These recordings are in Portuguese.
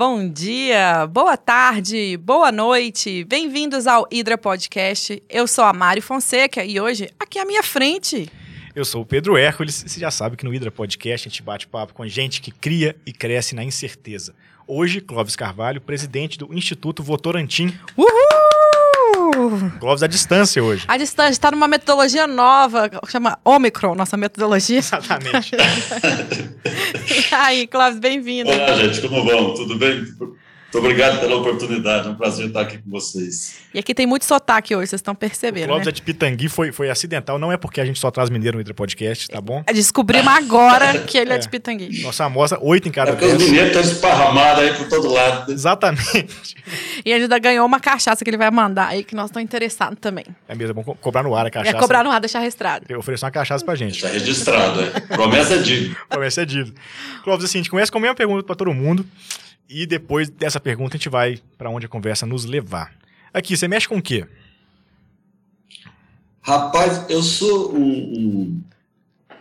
bom dia, boa tarde, boa noite. Bem-vindos ao Hidra Podcast. Eu sou a Mário Fonseca e hoje, aqui à minha frente. Eu sou o Pedro Hércules. Você já sabe que no Hidra Podcast a gente bate papo com gente que cria e cresce na incerteza. Hoje, Clóvis Carvalho, presidente do Instituto Votorantim. Uhul! Clóvis à distância hoje. A distância está numa metodologia nova, chama Omicron, nossa metodologia. Exatamente. e aí, Clóvis, bem-vindo. Olá, gente, como vão? Tudo bem? Muito obrigado pela oportunidade, é um prazer estar aqui com vocês. E aqui tem muito sotaque hoje, vocês estão O percebendo, Clóvis né? é de Pitangui, foi, foi acidental. Não é porque a gente só traz mineiro no Hidra Podcast, tá bom? Descobrimos agora que ele é, É. de Pitangui. Nossa amostra, oito em É cada porque os mineiros estão esparramados aí por todo lado. Exatamente. E ele ainda ganhou uma cachaça que ele vai mandar aí, que nós estamos interessados também. É mesmo, é bom co- cobrar no ar a cachaça. Vai cobrar no ar, deixar registrado. Ele ofereceu uma cachaça pra gente. Está registrado, é. Promessa é dívida. Promessa é dívida. Clóvis, assim, a gente começa com a mesma pergunta para todo mundo. E depois dessa pergunta a gente vai para onde a conversa nos levar. Aqui, você mexe com o quê? Rapaz, eu sou um, um,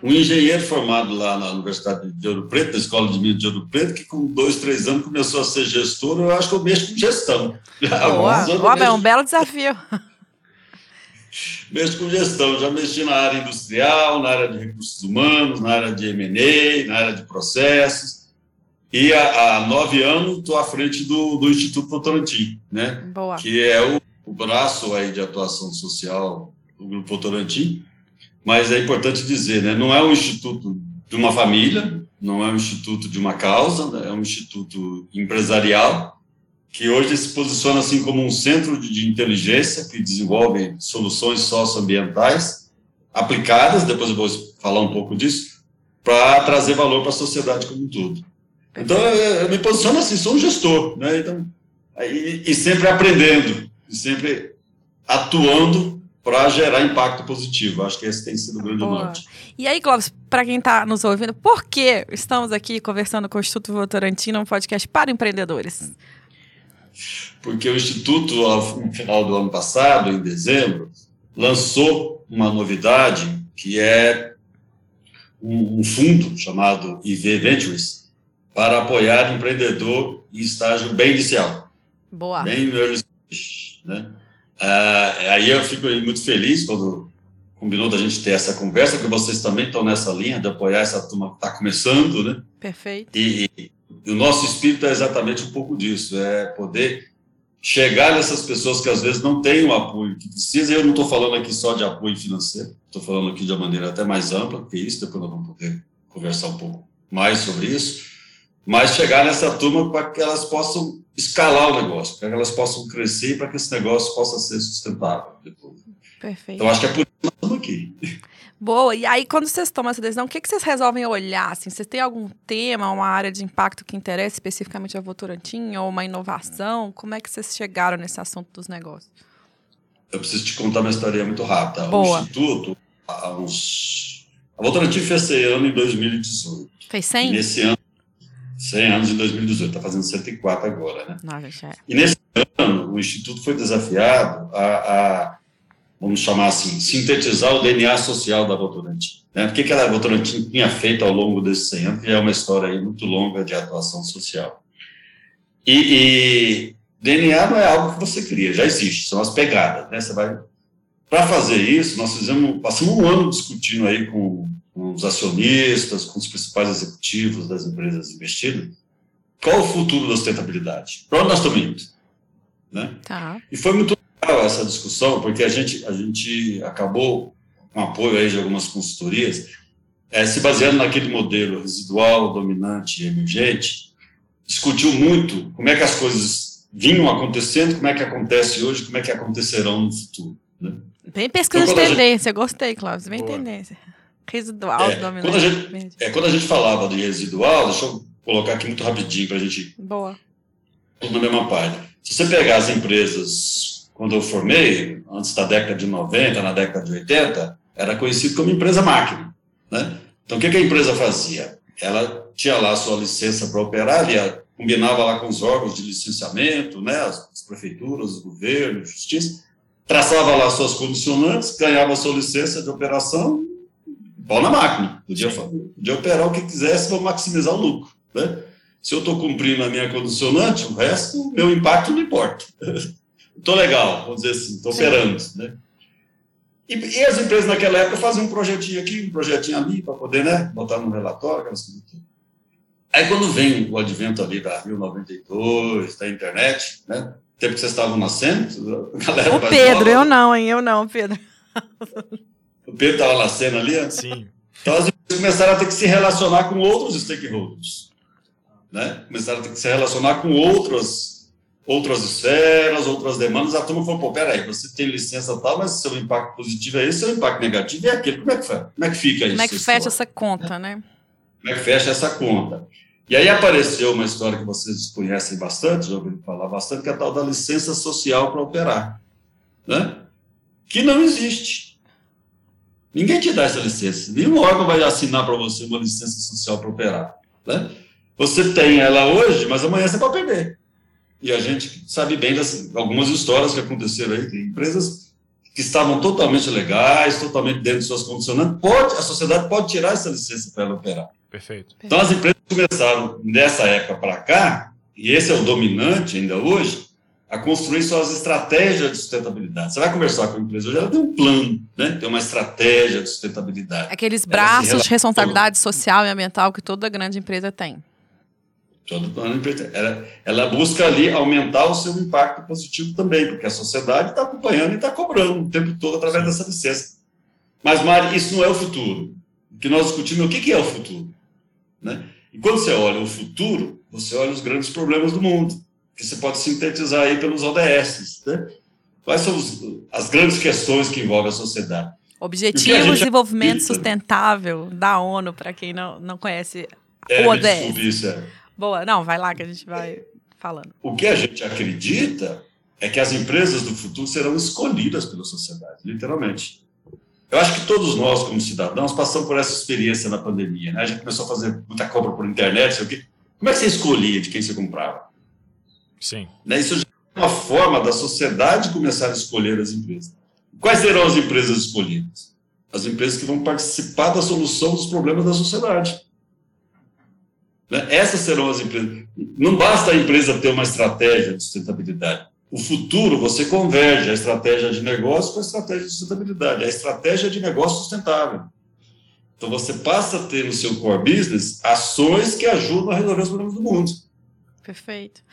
um engenheiro formado lá na Universidade de Ouro Preto, na Escola de Minas de Ouro Preto, que com dois, três anos começou a ser gestor. Eu acho que eu mexo com gestão. Boa, é um belo desafio. mexo com gestão. Já mexi na área industrial, na área de recursos humanos, na área de M&A, na área de processos. E há, há nove anos estou à frente do, do Instituto Votorantim, né? Boa. que é o, o braço aí de atuação social do Grupo Votorantim. Mas é importante dizer, né? não é um instituto de uma família, não é um instituto de uma causa, né? é um instituto empresarial que hoje se posiciona assim como um centro de, de inteligência que desenvolve soluções socioambientais aplicadas, depois eu vou falar um pouco disso, para trazer valor para a sociedade como um todo. Então, eu, eu me posiciono assim, sou um gestor, né? Então, e, e sempre aprendendo, e sempre atuando para gerar impacto positivo. Acho que esse tem sido o grande Boa. norte. E aí, Clóvis, para quem está nos ouvindo, por que estamos aqui conversando com o Instituto Votorantim num podcast para empreendedores? Porque o Instituto, no final do ano passado, em dezembro, lançou uma novidade que é um, um fundo chamado IV Ventures para apoiar empreendedor em estágio bem inicial. Boa. bem no early stage, né? Ah, aí eu fico muito feliz quando combinou da gente ter essa conversa, que vocês também estão nessa linha de apoiar essa turma que está começando, né? Perfeito. E, e o nosso espírito é exatamente um pouco disso, é poder chegar nessas pessoas que às vezes não têm o apoio que precisa. E eu não estou falando aqui só de apoio financeiro, estou falando aqui de uma maneira até mais ampla que isso. Depois nós vamos poder conversar um pouco mais sobre isso. Mas chegar nessa turma para que elas possam escalar o negócio, para que elas possam crescer, para que esse negócio possa ser sustentável. depois. Perfeito. Então acho que é por isso que nós estamos aqui. Boa. E aí, quando vocês tomam essa decisão, o que, que vocês resolvem olhar? Assim, vocês têm algum tema, uma área de impacto que interessa especificamente a Votorantim ou uma inovação? Como é que vocês chegaram nesse assunto dos negócios? Eu preciso te contar uma história muito rápida. Boa. O Instituto, há uns. A Votorantim fez esse ano em 2018. Fez E 100? nesse ano, 100 anos em 2018, está fazendo 104 agora, né? Gente, é. E nesse ano, o Instituto foi desafiado a, a, vamos chamar assim, sintetizar o DNA social da Votorantim. Né? O que, que a Votorantim tinha feito ao longo desses 100 anos, que é uma história aí muito longa de atuação social. E, e DNA não é algo que você cria, já existe, são as pegadas, né? Você vai... Para fazer isso, nós fizemos, passamos um ano discutindo aí com, com os acionistas, com os principais executivos das empresas investidas, qual o futuro da sustentabilidade? Para onde nós estamos indo? Né? Tá. E foi muito legal essa discussão, porque a gente, a gente acabou, com apoio aí de algumas consultorias, eh, se baseando naquele modelo residual, dominante e emergente, discutiu muito como é que as coisas vinham acontecendo, como é que acontece hoje, como é que acontecerão no futuro. Né? Bem pesquisa de Então, quando a gente- tendência. Gostei, Cláudio. Bem Boa. tendência. Residual, É, dominante. quando a gente-. É, quando a gente falava de residual, deixa eu colocar aqui muito rapidinho para a gente Boa. tudo na mesma página. Se você pegar as empresas, quando eu formei, antes da década de 90, na década de 80, era conhecido como empresa máquina. Né? Então, o que, que a empresa fazia? Ela tinha lá a sua licença para operar, ela combinava lá com os órgãos de licenciamento, né, as, as prefeituras, o governo, a justiça, traçava lá suas condicionantes, ganhava a sua licença de operação, pau na máquina. Podia, podia operar o que quisesse para maximizar o lucro. Né? Se eu estou cumprindo a minha condicionante, o resto, o meu impacto não importa. Estou legal, vamos dizer assim, estou operando. Né? E, e, as empresas naquela época faziam um projetinho aqui, um projetinho ali, para poder né, botar no relatório, aquelas coisas aqui. Aí quando vem o advento ali da Rio 92, da internet, né? Tempo que vocês estavam nascendo, a galera. O Pedro, nova, eu não, hein? Eu não, Pedro. O Pedro estava nascendo ali? Sim. Então as empresas começaram a ter que se relacionar com outros stakeholders. Né? Começaram a ter que se relacionar com outras, outras esferas, outras demandas. A turma falou, pô, peraí, você tem licença tal, mas seu impacto positivo é esse, seu impacto negativo é aquele. Como é que, faz? Como é que fica isso? Como é que fecha essa conta, né? Como é que fecha essa conta? E aí apareceu uma história que vocês conhecem bastante, já ouviram falar bastante, que é a tal da licença social para operar, né? que não existe. Ninguém te dá essa licença. Nenhum órgão vai assinar para você uma licença social para operar. Né? Você tem ela hoje, mas amanhã você pode perder. E a gente sabe bem das algumas histórias que aconteceram aí, tem empresas que estavam totalmente legais, totalmente dentro de suas condicionantes, pode, a sociedade pode tirar essa licença para ela operar. Perfeito. Então as empresas começaram dessa época para cá, e esse é o dominante ainda hoje, a construir suas estratégias de sustentabilidade. Você vai conversar com a empresa hoje, ela tem um plano, né? tem uma estratégia de sustentabilidade. Aqueles braços de responsabilidade social e ambiental que toda grande empresa tem. Toda grande empresa. Ela, ela busca ali aumentar o seu impacto positivo também, porque a sociedade está acompanhando e está cobrando o tempo todo através dessa licença. Mas, Mari, isso não é o futuro. O que nós discutimos é o que é o futuro. Né? E quando você olha o futuro, você olha os grandes problemas do mundo que você pode sintetizar aí pelos ODS. Né? Quais são os, as grandes questões que envolvem a sociedade? Objetivo de Desenvolvimento Sustentável da ONU, para quem não, não conhece é, o ODS. Isso, é. Boa, não, vai lá que a gente vai falando. O que a gente acredita é que as empresas do futuro serão escolhidas pela sociedade, literalmente. Eu acho que todos nós, como cidadãos, passamos por essa experiência na pandemia. Né? A gente começou a fazer muita compra por internet, sei o quê. Como é que você escolhia de quem você comprava? Sim. Né? Isso já é uma forma da sociedade começar a escolher as empresas. Quais serão as empresas escolhidas? As empresas que vão participar da solução dos problemas da sociedade. Né? Essas serão as empresas. Não basta a empresa ter uma estratégia de sustentabilidade. O futuro, você converge a estratégia de negócio com a estratégia de sustentabilidade, a estratégia de negócio sustentável. Então, você passa a ter no seu core business ações que ajudam a resolver os problemas do mundo. Perfeito.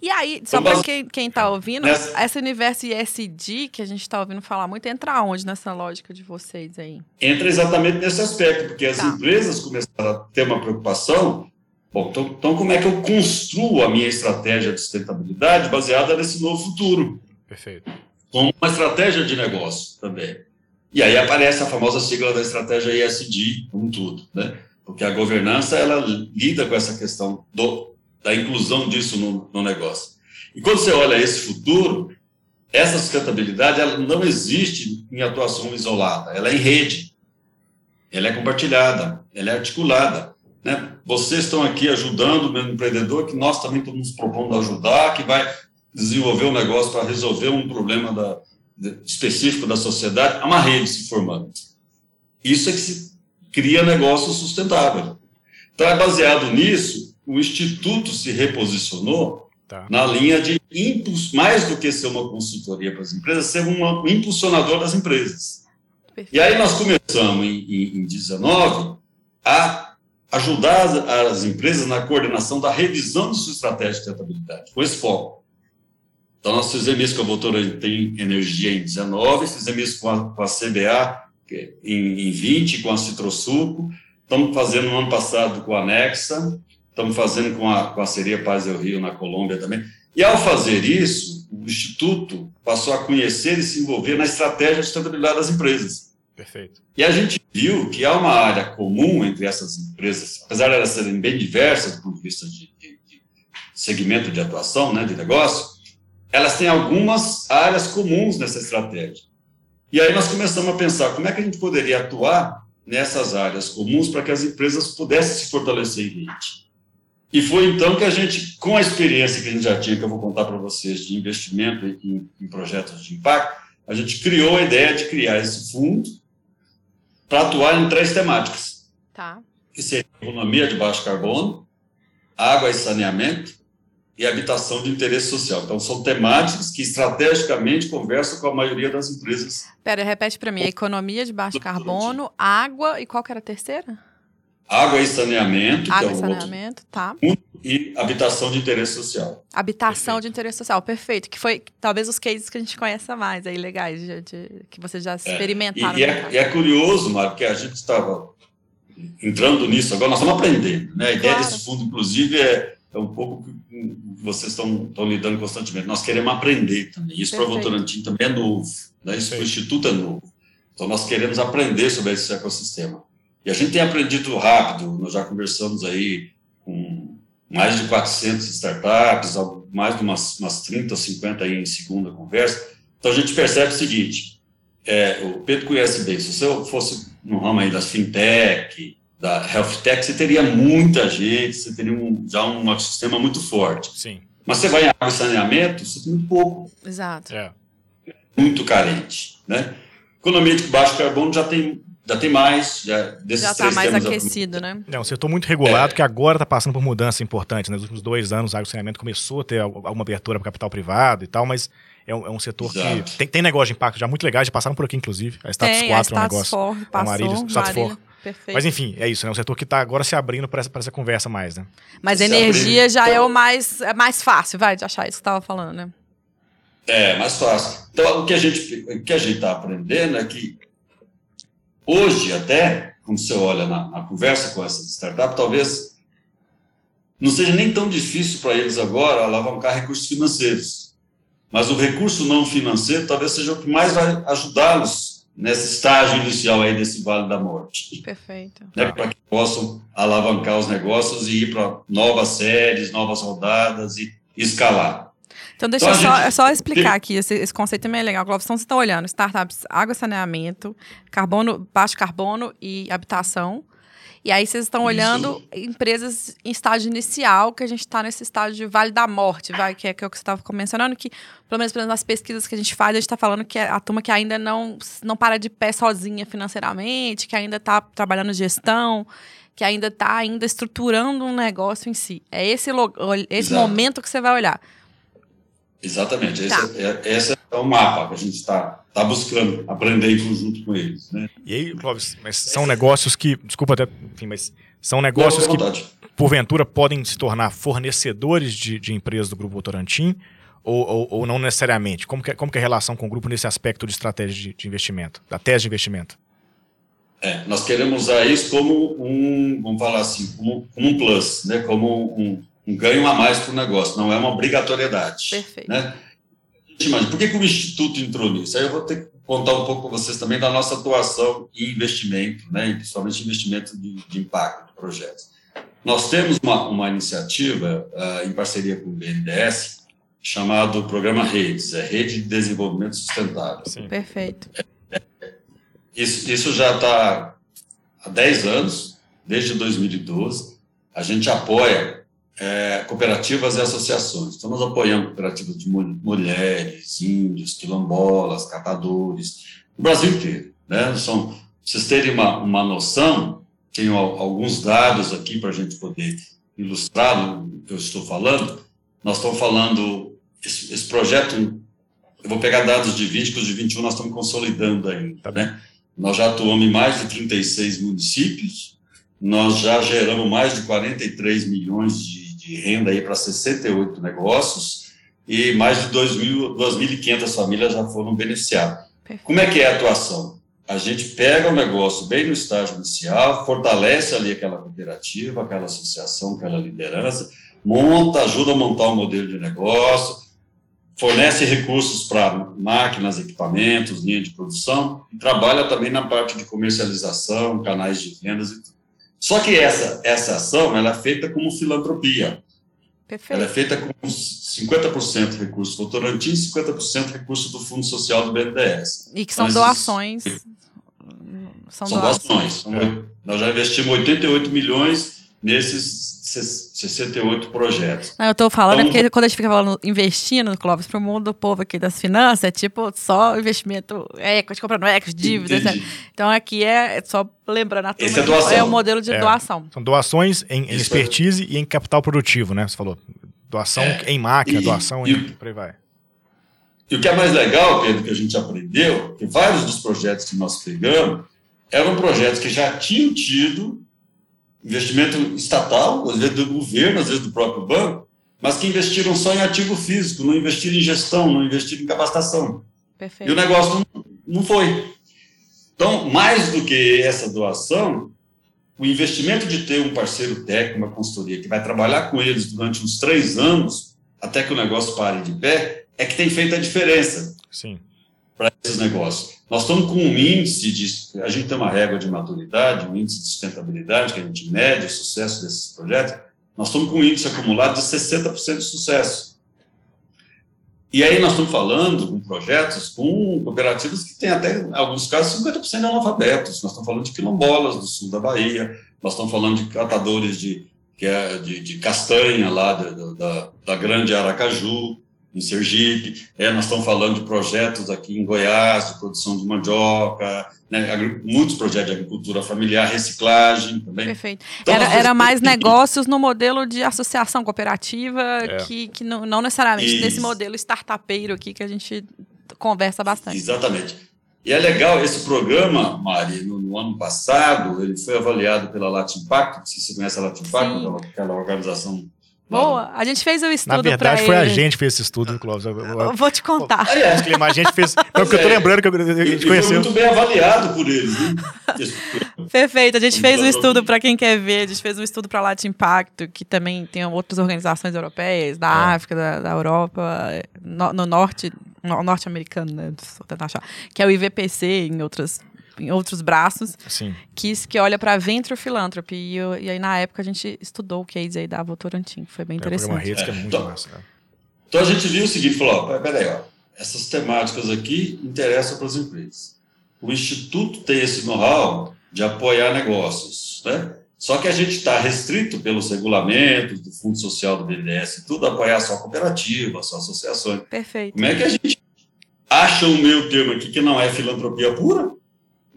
E aí, só para quem, está ouvindo, Nessa... esse universo ISD que a gente está ouvindo falar muito, entra onde nessa lógica de vocês aí? Entra exatamente nesse aspecto, porque as tá. empresas começaram a ter uma preocupação. Bom, então, então, como é que eu construo a minha estratégia de sustentabilidade baseada nesse novo futuro? Perfeito. Com uma estratégia de negócio também. E aí aparece a famosa sigla da estratégia ISD, como tudo, né? Porque a governança, ela lida com essa questão do da inclusão disso no, no negócio. E quando você olha esse futuro, essa sustentabilidade ela não existe em atuação isolada, ela é em rede, ela é compartilhada, ela é articulada. Né? Vocês estão aqui ajudando o meu empreendedor, que nós também estamos propondo ajudar, que vai desenvolver um negócio para resolver um problema da, de, específico da sociedade, há uma rede se formando. Isso é que se cria negócio sustentável. Então, é baseado nisso o Instituto se reposicionou tá. na linha de impuls, mais do que ser uma consultoria para as empresas, ser um impulsionador das empresas. Perfeito. E aí nós começamos em, em, em 19 a ajudar as, as, empresas na coordenação da revisão de sua estratégia de rentabilidade, com esse foco. Então, nós fizemos isso com a Votora Tem Energia em 19, fizemos isso com a, com a CBA em, em 20, com a Citrosuco, estamos fazendo no ano passado com a Nexa, estamos fazendo com a, Seria Paz del Rio na Colômbia também. E ao fazer isso, o Instituto passou a conhecer e se envolver na estratégia de sustentabilidade das empresas. Perfeito. E a gente viu que há uma área comum entre essas empresas, apesar de elas serem bem diversas do ponto de vista de, de, de segmento de atuação, né, de negócio, elas têm algumas áreas comuns nessa estratégia. E aí nós começamos a pensar como é que a gente poderia atuar nessas áreas comuns para que as empresas pudessem se fortalecer em rede. E foi então que a gente, com a experiência que a gente já tinha, que eu vou contar para vocês, de investimento em, em, projetos de impacto, a gente criou a ideia de criar esse fundo para atuar em três temáticas. Tá. Que seria economia de baixo carbono, água e saneamento e habitação de interesse social. Então, são temáticas que estrategicamente conversam com a maioria das empresas. Pera, repete para mim. Economia de baixo carbono, água e qual que era a terceira? Água e saneamento. Água é e saneamento, outro, tá. E habitação de interesse social. Habitação perfeito. de interesse social, perfeito. Que foi talvez os cases que a gente conheça mais aí, legais, de, de que vocês já experimentaram. É, e, e, é, e, é, curioso, Mário, que a gente estava entrando nisso agora, nós estamos aprendendo. Né? A ideia claro. desse fundo, inclusive, é é um pouco que vocês estão, estão lidando constantemente. Nós queremos aprender também. Isso para o Votorantim também é novo. Né? Isso para o Instituto é novo. Então, nós queremos aprender sobre esse ecossistema. E a gente tem aprendido rápido. Nós já conversamos aí com mais de 400 startups, mais de umas, umas 30 ou 50 aí em segunda conversa. Então, a gente percebe o seguinte, é, o Pedro conhece bem, se você fosse no ramo aí das fintech, da Health Tech, você teria muita gente, você teria um, já um ecossistema muito forte. Sim. Mas você vai em água e saneamento, você tem muito pouco. Exato. É. Muito carente, né? Economia de baixo carbono já tem, já tem mais. Já está mais aquecido, né? É um setor muito regulado é. que agora está passando por mudança importante. Né? Nos últimos dois anos, a água e saneamento começou a ter alguma abertura para capital privado e tal, mas é um, é um setor Exato. que tem, tem negócio de impacto já muito legais, já passaram por aqui, inclusive. A Status tem, 4 a é um negócio. For, passou, a Marília, Status Marília. 4. Perfeito. Mas enfim, é isso, né? Um setor que está agora se abrindo para essa, essa conversa mais, né? Mas energia já é o mais, é mais fácil, vai, de achar isso que você estava falando, né? É, mais fácil. Então, o que a gente o que a gente está aprendendo é que hoje até, quando você olha na, na conversa com essas startups, talvez não seja nem tão difícil para eles agora alavancar recursos financeiros. Mas o recurso não financeiro talvez seja o que mais vai ajudá-los nesse estágio inicial aí desse Vale da Morte. Perfeito. Né, para que possam alavancar os negócios e ir para novas séries, novas rodadas e escalar. Então, deixa então, eu só, gente... só, explicar aqui, esse, esse conceito também é legal. Então, vocês estão olhando startups, água e saneamento, carbono, baixo carbono e habitação. E aí vocês estão olhando empresas em estágio inicial, que a gente está nesse estágio de vale da morte, vai, que é, que é o que você estava mencionando, que, pelo menos nas pesquisas que a gente faz, a gente está falando que é a turma que ainda não, não para de pé sozinha financeiramente, que ainda está trabalhando gestão, que ainda está ainda estruturando um negócio em si. É esse, esse momento que você vai olhar. Exatamente. Esse, tá. é, esse é o mapa que a gente está tá buscando aprender em conjunto com eles. Né? E aí, Clóvis, mas são negócios que, desculpa até, enfim, mas são negócios que, porventura, podem se tornar fornecedores de, de empresas do Grupo Votorantim ou, ou, ou, não necessariamente? Como que, é, como que é a relação com o grupo nesse aspecto de estratégia de, de investimento, da tese de investimento? É, nós queremos usar isso como um, vamos falar assim, como, como um plus, né? como um, um ganho a mais para o negócio, não é uma obrigatoriedade. Perfeito. Né? Imagina, por que, que o Instituto entrou nisso? Aí eu vou ter que contar um pouco para vocês também da nossa atuação em investimento, né? principalmente investimento de, de impacto de projetos. Nós temos uma, uma iniciativa uh, em parceria com o BNDES chamado Programa Redes, é Rede de Desenvolvimento Sustentável. Sim. Perfeito. É, é, isso, isso já está há 10 anos, desde 2012. A gente apoia é, cooperativas e associações. Então, nós apoiamos cooperativas de mulheres, índios, quilombolas, catadores, no Brasil inteiro. Né? São, vocês terem uma, uma noção, tenho alguns dados aqui para a gente poder ilustrar o que eu estou falando. Nós estamos falando, esse, esse, projeto, eu vou pegar dados de 20, que os de 21 nós estamos consolidando ainda. Né? Nós já atuamos em mais de 36 municípios, nós já geramos mais de 43 milhões de de renda aí para 68 negócios e mais de 2.500 famílias já foram beneficiadas. Como é que é a atuação? A gente pega o negócio bem no estágio inicial, fortalece ali aquela cooperativa, aquela associação, aquela liderança, monta, ajuda a montar um modelo de negócio, fornece recursos para máquinas, equipamentos, linha de produção, e trabalha também na parte de comercialização, canais de vendas e tudo. Só que essa, essa ação ela é feita como filantropia. Perfeito. Ela é feita com 50% recurso do Votorantim e 50% recurso do Fundo Social do BNDES. E que são então, doações. São, são doações. doações. É. Nós já investimos 88 milhões nesses 68 projetos. Não, eu estou falando então, porque quando a gente fica falando investindo, Clóvis, para o mundo do povo aqui das finanças, é tipo só investimento equity, comprando equity, dívidas. Né? Então aqui é só lembrando a turma, é, doação. é o modelo de é. doação. São doações em, em expertise e em capital produtivo, né? Você falou. Doação é. em máquina, e, doação e, em. Por aí vai. E o que é mais legal, Pedro, que a gente aprendeu, que vários dos projetos que nós pegamos eram projetos que já tinham tido investimento estatal, às vezes do governo, às vezes do próprio banco, mas que investiram só em ativo físico, não investiram em gestão, não investiram em capacitação. Perfeito. E o negócio não, não foi. Então, mais do que essa doação, o investimento de ter um parceiro técnico, uma consultoria, que vai trabalhar com eles durante uns três anos, até que o negócio pare de pé, é que tem feito a diferença. Sim. Para esses negócios. Nós estamos com um índice de. A gente tem uma régua de maturidade, um índice de sustentabilidade, que a gente mede o sucesso desses projetos. Nós estamos com um índice acumulado de 60% de sucesso. E aí nós estamos falando com projetos com cooperativas que têm até, em alguns casos, 50% de analfabetos. Nós estamos falando de quilombolas do sul da Bahia, nós estamos falando de catadores de, é, de, de castanha lá da, da, da grande Aracaju, em Sergipe, é, nós estamos falando de projetos aqui em Goiás, de produção de mandioca, né, muitos projetos de agricultura familiar, reciclagem também. Perfeito. Então, era, era mais negócios no modelo de associação cooperativa, é. que, que não, não necessariamente Isso. nesse modelo startupeiro aqui que a gente conversa bastante. Exatamente. E é legal, esse programa, Mari, no, no ano passado, ele foi avaliado pela Latin Impact, se você conhece a Latin Impact, aquela organização Boa, a gente fez o estudo Na verdade, foi ele. a gente que fez esse estudo, Clóvis. Eu, eu, vou te contar. Ah, é. A gente fez. Não, porque eu tô é. lembrando que a gente conheceu. Foi muito bem avaliado por eles. Perfeito, a gente fez um estudo para quem quer ver, a gente fez um estudo para Latin Impacto, que também tem outras organizações europeias, da é. África, da, da Europa, no, no norte, no, norte-americano, né? Vou tentar achar, que é o IVPC em outras em outros braços, Sim. que, que olha para Venture Philanthropy. E, eu, e, aí, na época, a gente estudou o case aí da Votorantim, que foi bem é, interessante. Uma rede que é muito então, massa. Né? Então, a gente viu o seguinte, falou, ó, peraí, ó, essas temáticas aqui interessam para as empresas. O Instituto tem esse know-how de apoiar negócios, né? Só que a gente está restrito pelos regulamentos do Fundo Social do BNDES, tudo apoiar só cooperativa, só associações. Perfeito. Como é que a gente acha o meu termo aqui que não é filantropia pura?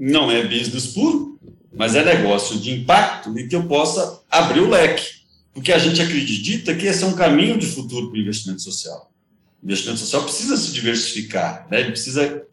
Não é business puro, mas é negócio de impacto e que eu possa abrir o leque. Porque a gente acredita que esse é um caminho de futuro para o investimento social. O investimento social precisa se diversificar, né? ele precisa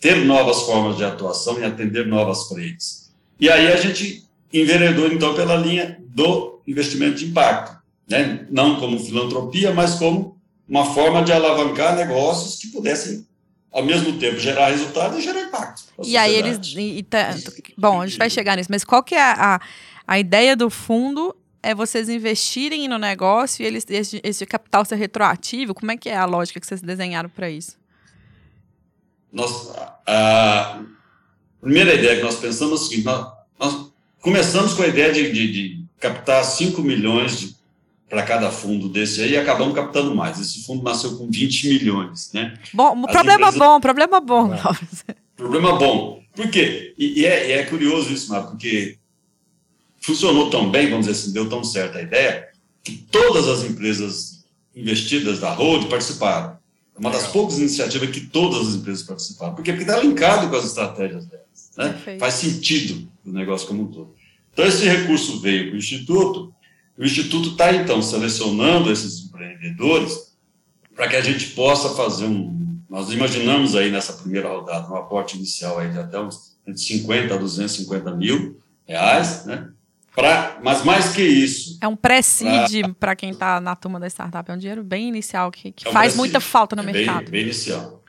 ter novas formas de atuação e atender novas frentes. E aí a gente enveredou, então, pela linha do investimento de impacto. Né? Não como filantropia, mas como uma forma de alavancar negócios que pudessem ao mesmo tempo gerar resultado e gerar impacto. E aí eles. E, tá, bom, a gente vai chegar nisso, mas qual que é a, a, ideia do fundo? É vocês investirem no negócio e eles, esse, esse capital ser retroativo? Como é que é a lógica que vocês desenharam para isso? Nós, a primeira ideia que nós pensamos é o seguinte: nós, nós começamos com a ideia de, de, de captar 5 milhões de para cada fundo desse aí e acabamos captando mais. Esse fundo nasceu com 20 milhões, né? Bom, problema empresas... bom, problema bom. É. Problema bom. Por quê? E, e, é, e é, curioso isso, Marco, porque funcionou tão bem, vamos dizer assim, deu tão certa a ideia, que todas as empresas investidas da Road participaram. É uma das poucas iniciativas que todas as empresas participaram. Por quê? Porque está linkado com as estratégias delas. Né? Faz sentido o negócio como um todo. Então, esse recurso veio para o Instituto, o Instituto está, então, selecionando esses empreendedores para que a gente possa fazer um. Nós imaginamos aí nessa primeira rodada um aporte inicial aí de até uns 50 a 250 mil reais, né? Pra, mas mais que isso. É um pré-seed para quem está na turma da startup. É um dinheiro bem inicial que, que é um faz muita falta no é mercado. Bem, bem inicial.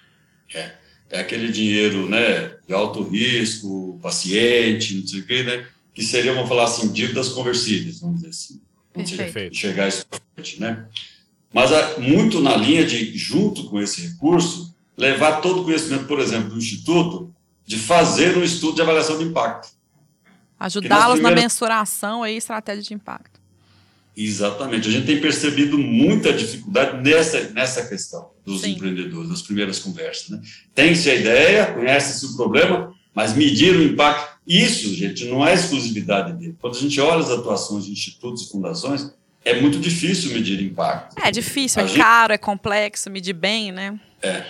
É. é aquele dinheiro né, de alto risco, paciente, não sei o quê, né? Que seriam, vamos falar assim, dívidas conversíveis, vamos dizer assim. Perfeito. chegar isso frente, né? Mas é muito na linha de, junto com esse recurso, levar todo o conhecimento, por exemplo, do Instituto, de fazer um estudo de avaliação de impacto. Ajudá-los primeiras... na mensuração e estratégia de impacto. Exatamente. A gente tem percebido muita dificuldade nessa, nessa questão dos Sim. empreendedores, nas primeiras conversas. Né? Tem-se a ideia, conhece-se o problema, mas medir o impacto, isso, gente, não é exclusividade dele. Quando a gente olha as atuações de institutos e fundações, é muito difícil medir impacto. É difícil, a é gente... caro, é complexo, medir bem, né? É.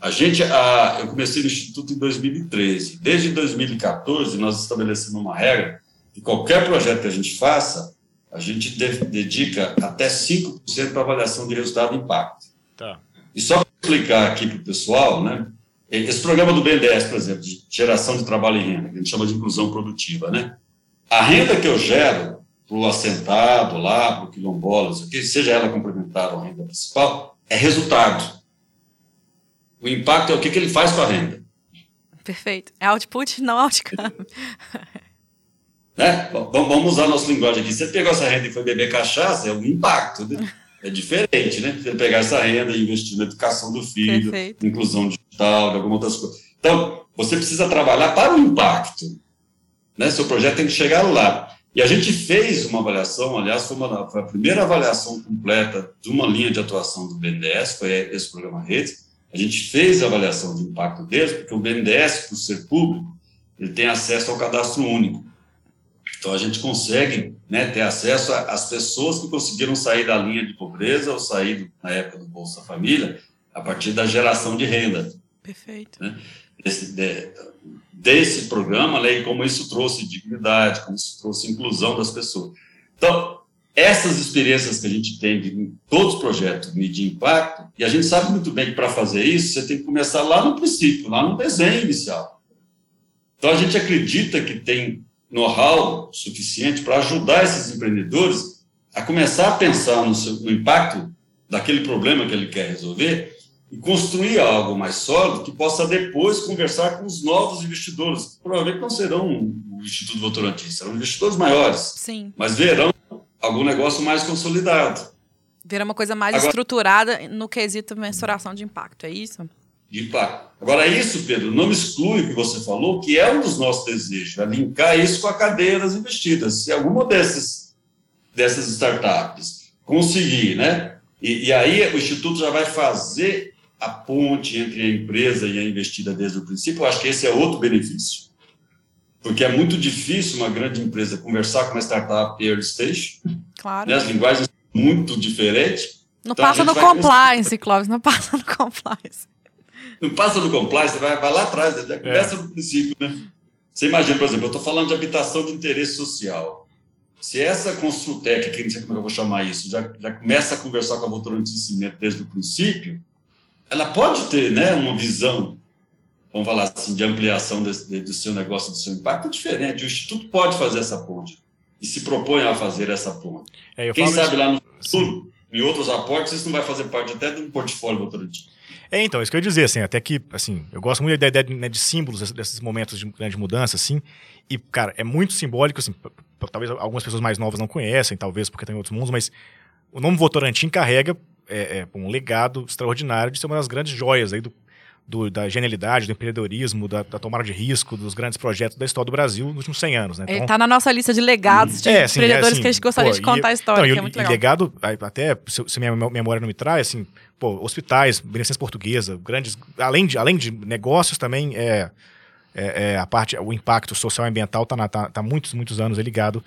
A gente, a, eu comecei no Instituto em 2013. Desde 2014, nós estabelecemos uma regra que qualquer projeto que a gente faça, a gente de, dedica até 5% para avaliação de resultado e impacto. Tá. E só para explicar aqui para o pessoal, né? Esse programa do BNDES, por exemplo, de geração de trabalho e renda, que a gente chama de inclusão produtiva, né? A renda que eu gero para o assentado lá, para o quilombola, seja ela complementar ou renda principal, é resultado. O impacto é o que, que ele faz com a renda. Perfeito. É output, não outcome. né? Bom, vamos usar a nossa linguagem aqui. Você pegou essa renda e foi beber cachaça, é um impacto. Né? É diferente, né? Você pegar essa renda e investir na educação do filho, Perfeito. inclusão digital, de algumas outras coisas. Então, você precisa trabalhar para o impacto. Né? Seu projeto tem que chegar lá. E a gente fez uma avaliação, aliás, foi, uma, foi a primeira avaliação completa de uma linha de atuação do BNDES, foi esse programa Redes. A gente fez a avaliação de impacto deles, porque o BNDES, por ser público, ele tem acesso ao cadastro único. Então, a gente consegue né, ter acesso às pessoas que conseguiram sair da linha de pobreza ou sair, na época do Bolsa Família, a partir da geração de renda. Perfeito. Né? Esse, de, desse programa, né, e como isso trouxe dignidade, como isso trouxe inclusão das pessoas. Então, essas experiências que a gente tem em todos os projetos medir impacto, e a gente sabe muito bem que para fazer isso, você tem que começar lá no princípio, lá no desenho inicial. Então, a gente acredita que tem know-how suficiente para ajudar esses empreendedores a começar a pensar no, seu, no impacto daquele problema que ele quer resolver e construir algo mais sólido que possa depois conversar com os novos investidores. Provavelmente não serão o Instituto Votorantim, serão investidores maiores. Sim. Mas verão algum negócio mais consolidado. Verá uma coisa mais Agora, estruturada no quesito mensuração de impacto, é isso? De impacto. Agora, isso, Pedro, não exclui o que você falou, que é um dos nossos desejos, é linkar isso com a cadeia das investidas. Se alguma desses, dessas startups conseguir, né? E, e aí o Instituto já vai fazer a ponte entre a empresa e a investida desde o princípio, eu acho que esse é outro benefício. Porque é muito difícil uma grande empresa conversar com uma startup early stage. Claro. Né? As linguagens são muito diferentes. Não então, passa no compliance, Clóvis, não passa no compliance. Não passa no compliance, vai, vai lá atrás, já começa é. no princípio, né? Você imagina, por exemplo, eu estou falando de habitação de interesse social. Se essa Construtec, que não sei como eu vou chamar isso, já, já começa a conversar com a Votorantim Cimento desde o princípio, ela pode ter né, uma visão, vamos falar assim, de ampliação desse, do seu negócio, do seu impacto diferente. O Instituto pode fazer essa ponte e se propõe a fazer essa ponte. É, Quem sabe isso... lá no futuro, em outros aportes, isso não vai fazer parte até de um portfólio Votorantim. É, então, isso que eu ia dizer, assim, até que, assim, eu gosto muito da ideia de, né, de símbolos desses momentos de grande mudança, assim, e, cara, é muito simbólico, assim, talvez algumas pessoas mais novas não conhecem, talvez porque tem outros mundos, mas o nome Votorantim carrega é, é, um legado extraordinário de ser uma das grandes joias aí do, do, da genialidade, do empreendedorismo, da, da, tomada de risco, dos grandes projetos da história do Brasil nos últimos 100 anos. Né? Então, Ele está na nossa lista de legados de é, assim, empreendedores é, assim, que a gente gostaria pô, de contar e, a história, então, que é muito legal. E legado, até se, se minha memória não me traz, assim, pô, hospitais, beneficência portuguesa, grandes, além de, além de negócios também, é, é, é a parte, o impacto social e ambiental está tá, tá muitos, muitos anos ligado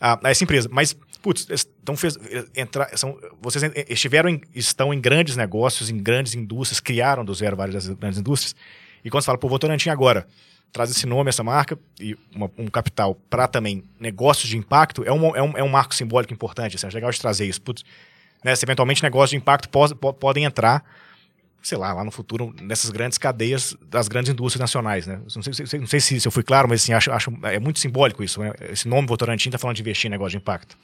a, a essa empresa. Mas putz, então fez, entrar, são, vocês estiveram em, estão em grandes negócios, em grandes indústrias, criaram do zero várias grandes indústrias. E quando você fala, pô, Votorantim agora traz esse nome, essa marca e uma, um capital para também negócios de impacto, é um, é um, é um marco simbólico importante. Assim, é legal de trazer isso. Putz, né, se eventualmente negócios de impacto pode, podem entrar, sei lá, lá no futuro, nessas grandes cadeias das grandes indústrias nacionais. Né? Não sei, não sei se, se eu fui claro, mas assim, acho, acho é muito simbólico isso. Né? Esse nome Votorantim está falando de investir em negócio de impacto.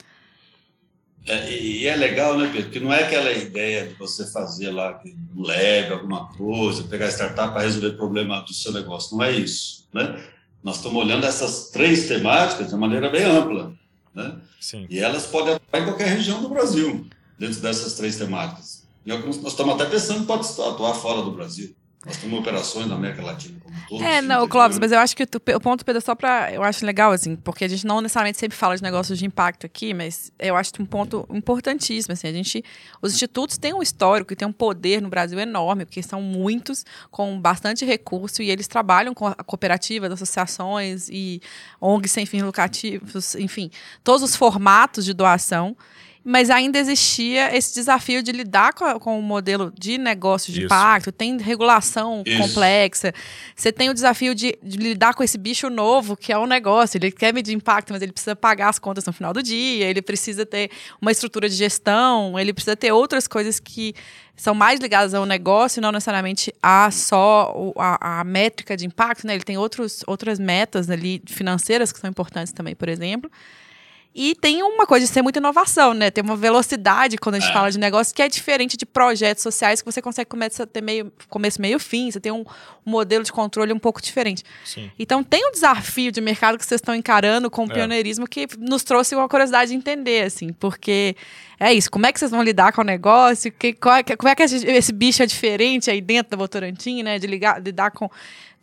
É, e é legal, né, Pedro? Porque não é aquela ideia de você fazer lá um leve, alguma coisa, pegar startup para resolver o problema do seu negócio. Não é isso, né? Nós estamos olhando essas três temáticas de maneira bem ampla, né? Sim. E elas podem atuar em qualquer região do Brasil, dentro dessas três temáticas. E nós estamos até pensando pode atuar fora do Brasil. Nós temos operações na América Latina como todos. É, não, Clóvis, mas eu acho que o, ponto, Pedro, só para. Eu acho legal, assim, porque a gente não necessariamente sempre fala de negócios de impacto aqui, mas eu acho um ponto importantíssimo. Assim, a gente, os institutos têm um histórico e têm um poder no Brasil enorme, porque são muitos, com bastante recurso, e eles trabalham com cooperativas, associações e ONGs sem fins lucrativos, enfim, todos os formatos de doação. Mas ainda existia esse desafio de lidar com, com o modelo de negócio de Isso. impacto, tem regulação Isso. complexa, você tem o desafio de, de, lidar com esse bicho novo, que é o um negócio, ele quer medir impacto, mas ele precisa pagar as contas no final do dia, ele precisa ter uma estrutura de gestão, ele precisa ter outras coisas que são mais ligadas ao negócio, não necessariamente a só a, a métrica de impacto, né? Ele tem outros, outras metas ali financeiras que são importantes também, por exemplo. E tem uma coisa de ser muita inovação, né? Tem uma velocidade quando a gente é. fala de negócio que é diferente de projetos sociais que você consegue começar a ter meio, começo, meio, fim. Você tem um, modelo de controle um pouco diferente. Sim. Então tem um desafio de mercado que vocês estão encarando com o é. pioneirismo que nos trouxe uma curiosidade de entender, assim, porque é isso. Como é que vocês vão lidar com o negócio? Que, é, como é que esse bicho é diferente aí dentro da Votorantim, né? De ligar, lidar com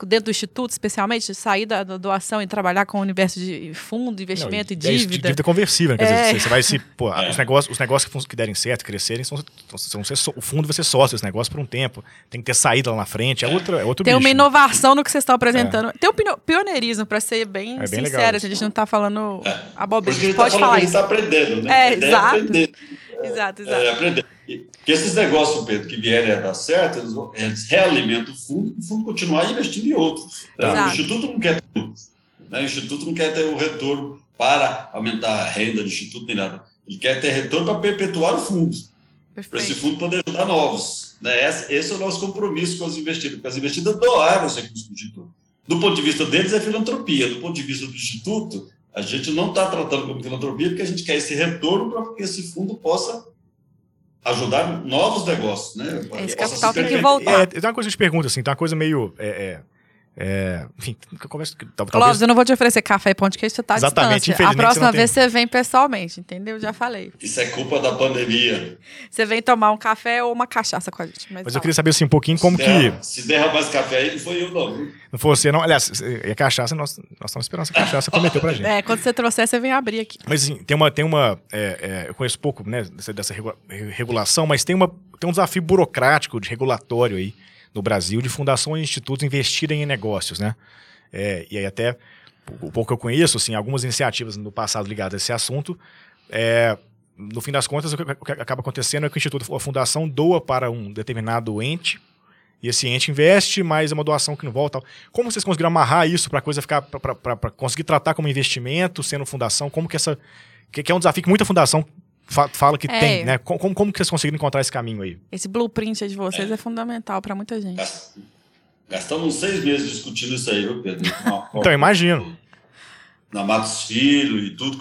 dentro do instituto, especialmente, sair da, da, doação e trabalhar com o universo de fundo, investimento Não, e, e dívida. É dívida conversível, né? Quer é. dizer, você vai se. Pô, é. os, negócios, os negócios que, que derem certo, crescerem, são, são, ser, o fundo vai ser sócio desse negócio por um tempo. Tem que ter saída lá na frente. É, outro, é outro Tem bicho, uma inovação no que vocês estão apresentando. É. Tem um pioneirismo, para ser bem, é bem sincero. Assim, a gente não está falando é. abobrinha. A gente pode tá falar isso. A gente está aprendendo, né? É, exato. Aprender. Exato, exato. É, aprender. Que esses negócios, Pedro, que vierem a dar certo, eles, eles realimentam o fundo e o fundo continuar investindo em outros. Né? O Instituto não quer tudo. Né? O Instituto não quer ter o retorno para aumentar a renda do Instituto nem nada. Ele quer ter retorno para perpetuar o fundo. Para esse fundo poder ajudar novos. Né? Esse, esse, é o nosso compromisso com as investidas, porque as investidas doaram os recursos do Instituto. Do ponto de vista deles, é filantropia. Do ponto de vista do Instituto, a gente não está tratando como filantropia, porque a gente quer esse retorno para que esse fundo possa ajudar novos negócios, né? Esse capital tem que voltar. É, tem uma coisa que eu te pergunto, assim, tem uma coisa meio... É, é é, enfim, conversa. Talvez... Clóvis, eu não vou te oferecer café e pão de queijo, você tá Exatamente, A próxima você vez tem... você vem pessoalmente, entendeu? Já falei. Isso é culpa da pandemia. Você vem tomar um café ou uma cachaça com a gente. Mas, mas eu queria saber assim um pouquinho como se que. se derra mais café aí, não foi eu, não. Não foi você, não. Aliás, é cachaça, nós, nós estamos esperando essa cachaça prometeu pra gente. É, quando você trouxer, você vem abrir aqui. Mas assim, tem uma. Tem uma é, é, eu conheço pouco né, dessa, dessa regulação, mas tem, uma, tem um desafio burocrático de regulatório aí no Brasil de fundações e institutos investirem em negócios, né? É, e aí até o pouco que eu conheço, assim, algumas iniciativas no passado ligadas a esse assunto, é, no fim das contas, o que acaba acontecendo é que o Instituto, a fundação doa para um determinado ente, e esse ente investe, mas é uma doação que não volta. Como vocês conseguiram amarrar isso para a coisa ficar, para conseguir tratar como investimento, sendo fundação? Como que essa. Que, que é um desafio que muita fundação fala que é. tem, né? Como, como que vocês conseguiram encontrar esse caminho aí? Esse blueprint de vocês é, é fundamental para muita gente. Gastamos seis meses discutindo isso aí, viu, Pedro? então, imagino. Na Matos Filho e tudo,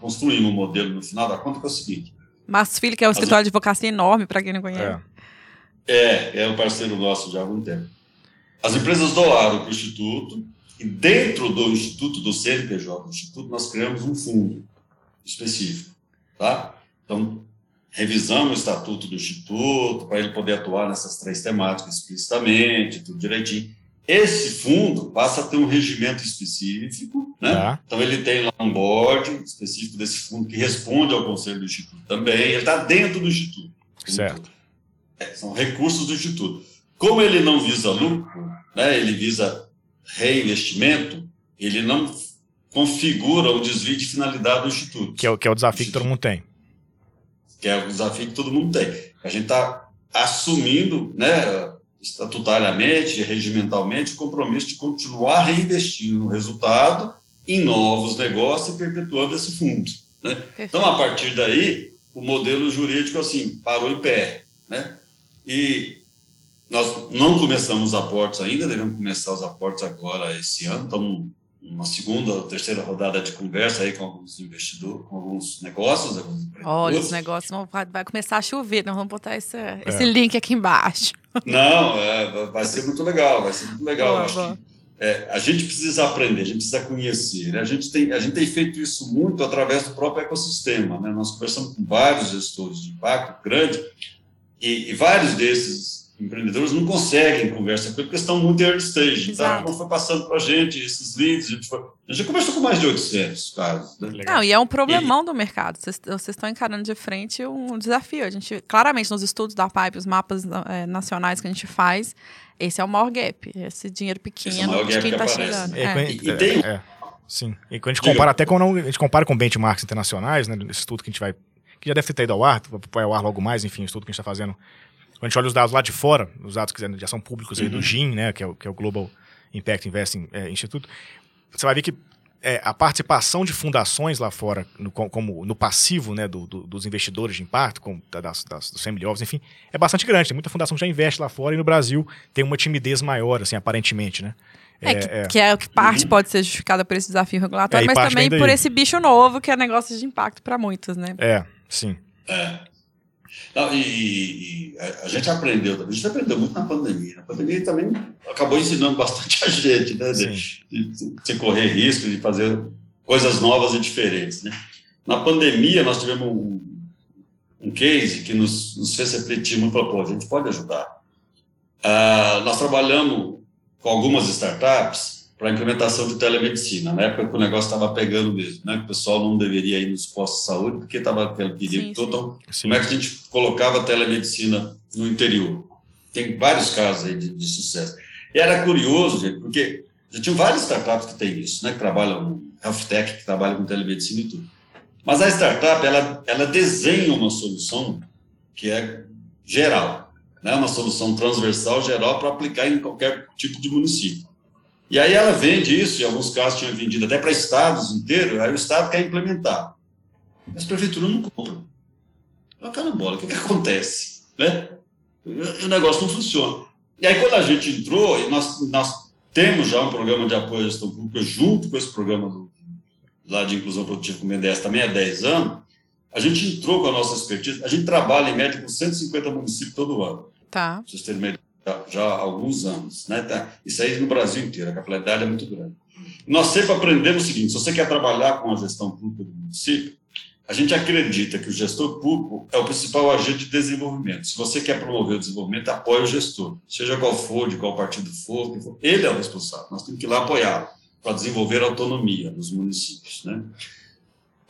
construímos um modelo no final da conta que é o seguinte. Matos Filho, que é um escritório de advocacia enorme, para quem não conhece. É. é, é um parceiro nosso de há algum tempo. As empresas doaram para o Instituto, e dentro do Instituto, do CNPJ do Instituto, nós criamos um fundo específico, tá? Então, revisamos o estatuto do Instituto para ele poder atuar nessas três temáticas explicitamente, tudo direitinho. Esse fundo passa a ter um regimento específico, né? Tá. Então ele tem lá um board específico desse fundo que responde ao conselho do Instituto também. Ele está dentro do Instituto. Certo. É, são recursos do Instituto. Como ele não visa lucro, né? Ele visa reinvestimento. Ele não configura o desvio de finalidade do Instituto. Que é o, que é o desafio que todo mundo tem que é o desafio que todo mundo tem. A gente está assumindo, né, estatutariamente, regimentalmente, o compromisso de continuar reinvestindo no resultado em novos negócios e perpetuando esse fundo. Né? Então, a partir daí, o modelo jurídico assim parou em pé. Né? E nós não começamos os aportes ainda, devemos começar os aportes agora esse ano, estamos uma segunda ou terceira rodada de conversa aí com alguns investidores, com alguns negócios. Alguns Olha, os negócios vão, vai começar a chover, nós vamos botar esse, é. esse link aqui embaixo. Não, é, vai ser muito legal, vai ser muito legal. Boa, boa. Que, é, a gente precisa aprender, a gente precisa conhecer. Né? A, gente tem, a gente tem feito isso muito através do próprio ecossistema. Né? Nós conversamos com vários gestores de impacto grande e, e vários desses empreendedores não conseguem conversa com ele porque estão muito early stage. Então, não foi passando para a gente esses leads. A gente, foi, a gente conversou com mais de 800 casos. Né? Não, e é um problemão e, do mercado. Vocês, vocês, estão encarando de frente um desafio. A gente, claramente, nos estudos da Pipe, os mapas é, nacionais que a gente faz, esse é o maior gap. Esse dinheiro pequeno é de quem está chegando. É, é. E, tem... É, sim. E quando a gente compara até com a gente compara com benchmarks internacionais, né, nesse estudo que a gente vai que já deve ter ido ao ar, vai ao ar logo mais, enfim, estudo que a gente está fazendo. Quando a gente olha os dados lá de fora, os dados que já são públicos aí uhum. do GIN, né, que é o, que é o Global Impact Investing é, Institute, você vai ver que é, a participação de fundações lá fora, no, como no passivo né, do, do, dos investidores de impacto, como das, das, dos family office, enfim, é bastante grande. Tem muita fundação que já investe lá fora e no Brasil tem uma timidez maior, assim, aparentemente, né? É, que, é, que é o que parte pode ser justificada por esse desafio regulatório, é, mas também por esse bicho novo que é negócio de impacto para muitos, né? É, sim. É. Não, e, e a, a, gente aprendeu também, a gente aprendeu muito na pandemia. A pandemia também acabou ensinando bastante a gente, né? De, de, de, correr risco, de fazer coisas novas e diferentes, né? Na pandemia, nós tivemos um, um case que nos, nos fez refletir muito, pô, a gente pode ajudar. Uh, nós trabalhamos com algumas startups para a implementação de telemedicina, na época que o negócio estava pegando mesmo, né? Que o pessoal não deveria ir nos postos de saúde porque estava aquele perigo. Então, como é que a gente colocava telemedicina no interior? Tem vários casos aí de, de sucesso. E era curioso, gente, porque já tinha várias startups que têm isso, né? Que trabalham, health tech, que trabalham com telemedicina e tudo. Mas a startup, ela, ela desenha uma solução que é geral, né? Uma solução transversal, geral, para aplicar em qualquer tipo de município. E aí ela vende isso, em alguns casos tinha vendido até para estados inteiros, aí o estado quer implementar. Mas a prefeitura não compra. Fala, bola, o que, que acontece? Né? O negócio não funciona. E aí quando a gente entrou, e nós, nós temos já um programa de apoio à gestão pública junto com esse programa do, lá de inclusão produtiva com o BNDES também há 10 anos, a gente entrou com a nossa expertise, a gente trabalha em média com 150 municípios todo ano. Tá. Pra vocês terem já, já há alguns anos. Né? Tá? Isso aí no Brasil inteiro, a capilaridade é muito grande. Nós sempre aprendemos o seguinte: se você quer trabalhar com a gestão pública do município, a gente acredita que o gestor público é o principal agente de desenvolvimento. Se você quer promover o desenvolvimento, apoie o gestor, seja qual for, de qual partido for, ele é o responsável. Nós temos que ir lá apoiá-lo para desenvolver a autonomia dos municípios. Né?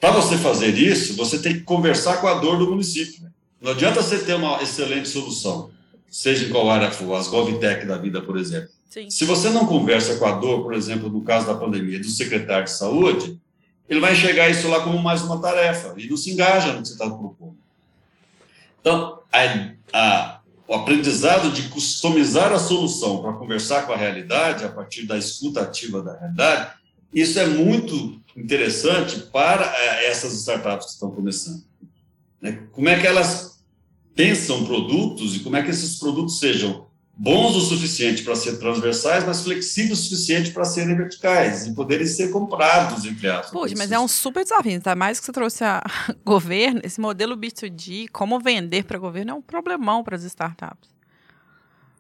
Para você fazer isso, você tem que conversar com a dor do município. Não adianta você ter uma excelente solução seja em qual área for, as GovTech da vida, por exemplo. Sim. Se você não conversa com a dor, por exemplo, no caso da pandemia, do secretário de saúde, ele vai enxergar isso lá como mais uma tarefa e não se engaja no que você está propondo. Então, a, a, o aprendizado de customizar a solução para conversar com a realidade, a partir da escuta ativa da realidade, isso é muito interessante para é, essas startups que estão começando. Né? Como é que elas pensam produtos e como é que esses produtos sejam bons o suficiente para ser transversais, mas flexíveis o suficiente para serem verticais e poderem ser comprados, entre aspas. Poxa, mas é um super desafio, tá? Mais que você trouxe a governo, esse modelo B2G, como vender para governo é um problemão para as startups.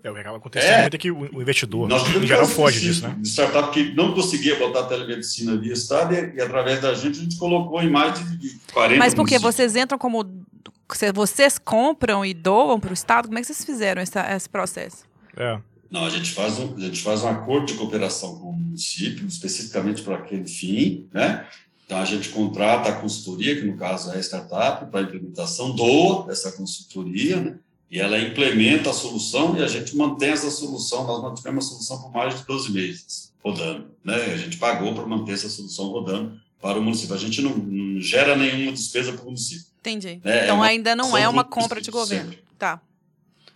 É, o que acaba acontecendo é, muito é que o investidor, nós em geral, foge disso, né? De startup que não conseguia botar telemedicina via Estado e, e, através da gente, a gente colocou em mais de 40 Mas porque vocês entram como vocês compram e doam para o Estado? Como é que vocês fizeram esse, esse processo? É. Não, a gente, faz um, a gente faz um acordo de cooperação com o município, especificamente para aquele fim, né? Então, a gente contrata a consultoria, que no caso é a startup, para a implementação, doa essa consultoria, né? E ela implementa a solução e a gente mantém essa solução. Nós mantivemos a solução por mais de 12 meses, rodando, né? A gente pagou para manter essa solução rodando para o município. A gente não, não gera nenhuma despesa para o município. Entendi. É, então é ainda não é uma compra de governo. Sempre. Tá.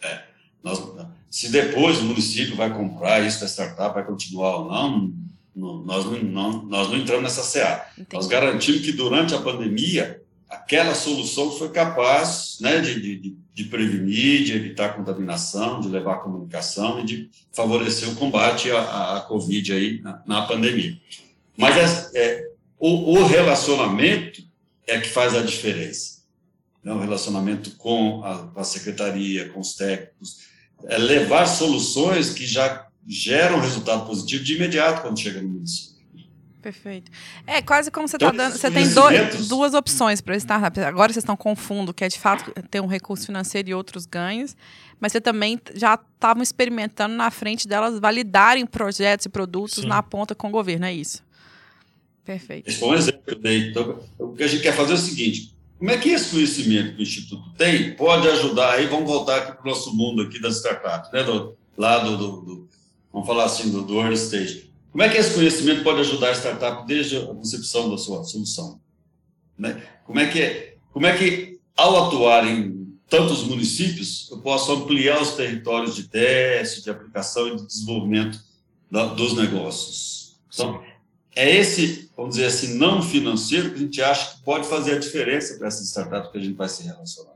É. Nós, se depois o município vai comprar isso da startup, vai continuar ou não, não nós, não, não, nós não entramos nessa CA. Entendi. Nós garantimos que durante a pandemia, aquela solução foi capaz né, de, de, de prevenir, de evitar contaminação, de levar comunicação e de favorecer o combate à, à Covid aí na, na pandemia. Mas é, é o, o relacionamento é que faz a diferença. Né? O relacionamento com a, a secretaria, com os técnicos, é levar soluções que já geram resultado positivo de imediato quando chega no município. Perfeito. É quase como você está então, dando. Você tem dois, duas opções para startup. Agora vocês estão com fundo, que é de fato ter um recurso financeiro e outros ganhos, mas você também já estavam experimentando na frente delas validarem projetos e produtos Sim. na ponta com o governo, é isso? Perfeito. Esse foi um exemplo que eu dei. Então, o que a gente quer fazer é o seguinte: como é que esse conhecimento que o Instituto tem pode ajudar? Aí vamos voltar aqui para o nosso mundo aqui das startups, né? Do, lá do, do, do, vamos falar assim, do, do early stage. Como é que esse conhecimento pode ajudar a startup desde a concepção da sua solução? Né? Como é que como é que ao atuar em tantos municípios, eu posso ampliar os territórios de teste, de aplicação e de desenvolvimento da, dos negócios. Então. É esse, vamos dizer assim, não financeiro que a gente acha que pode fazer a diferença para essa startup que a gente vai se relacionar.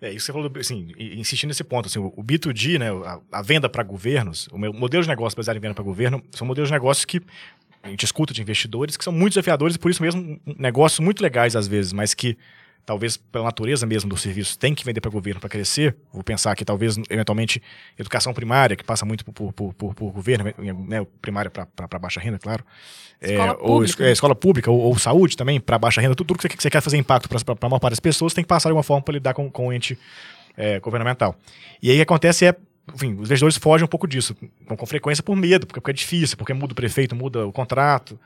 É, isso você falou, assim, insistindo nesse ponto, assim, o B2G, né, a, a venda para governos, o meu modelo de negócio baseado em venda para governo, são modelos de negócios que a gente escuta de investidores que são muito desafiadores e por isso mesmo negócios muito legais às vezes, mas que talvez pela natureza mesmo do serviço, tem que vender para o governo para crescer. Vou pensar que talvez, eventualmente, educação primária, que passa muito por, por, por, por governo, né, primária para baixa renda, claro. Escola é, pública. Ou é, escola pública, ou, ou saúde também, para baixa renda, tudo, tudo que, você, que você quer fazer impacto para a maior parte das pessoas, tem que passar de uma forma para lidar com, com o ente é, governamental. E aí o que acontece é enfim, os investidores fogem um pouco disso, com, com frequência por medo, porque, porque, é difícil, porque muda o prefeito, muda o contrato,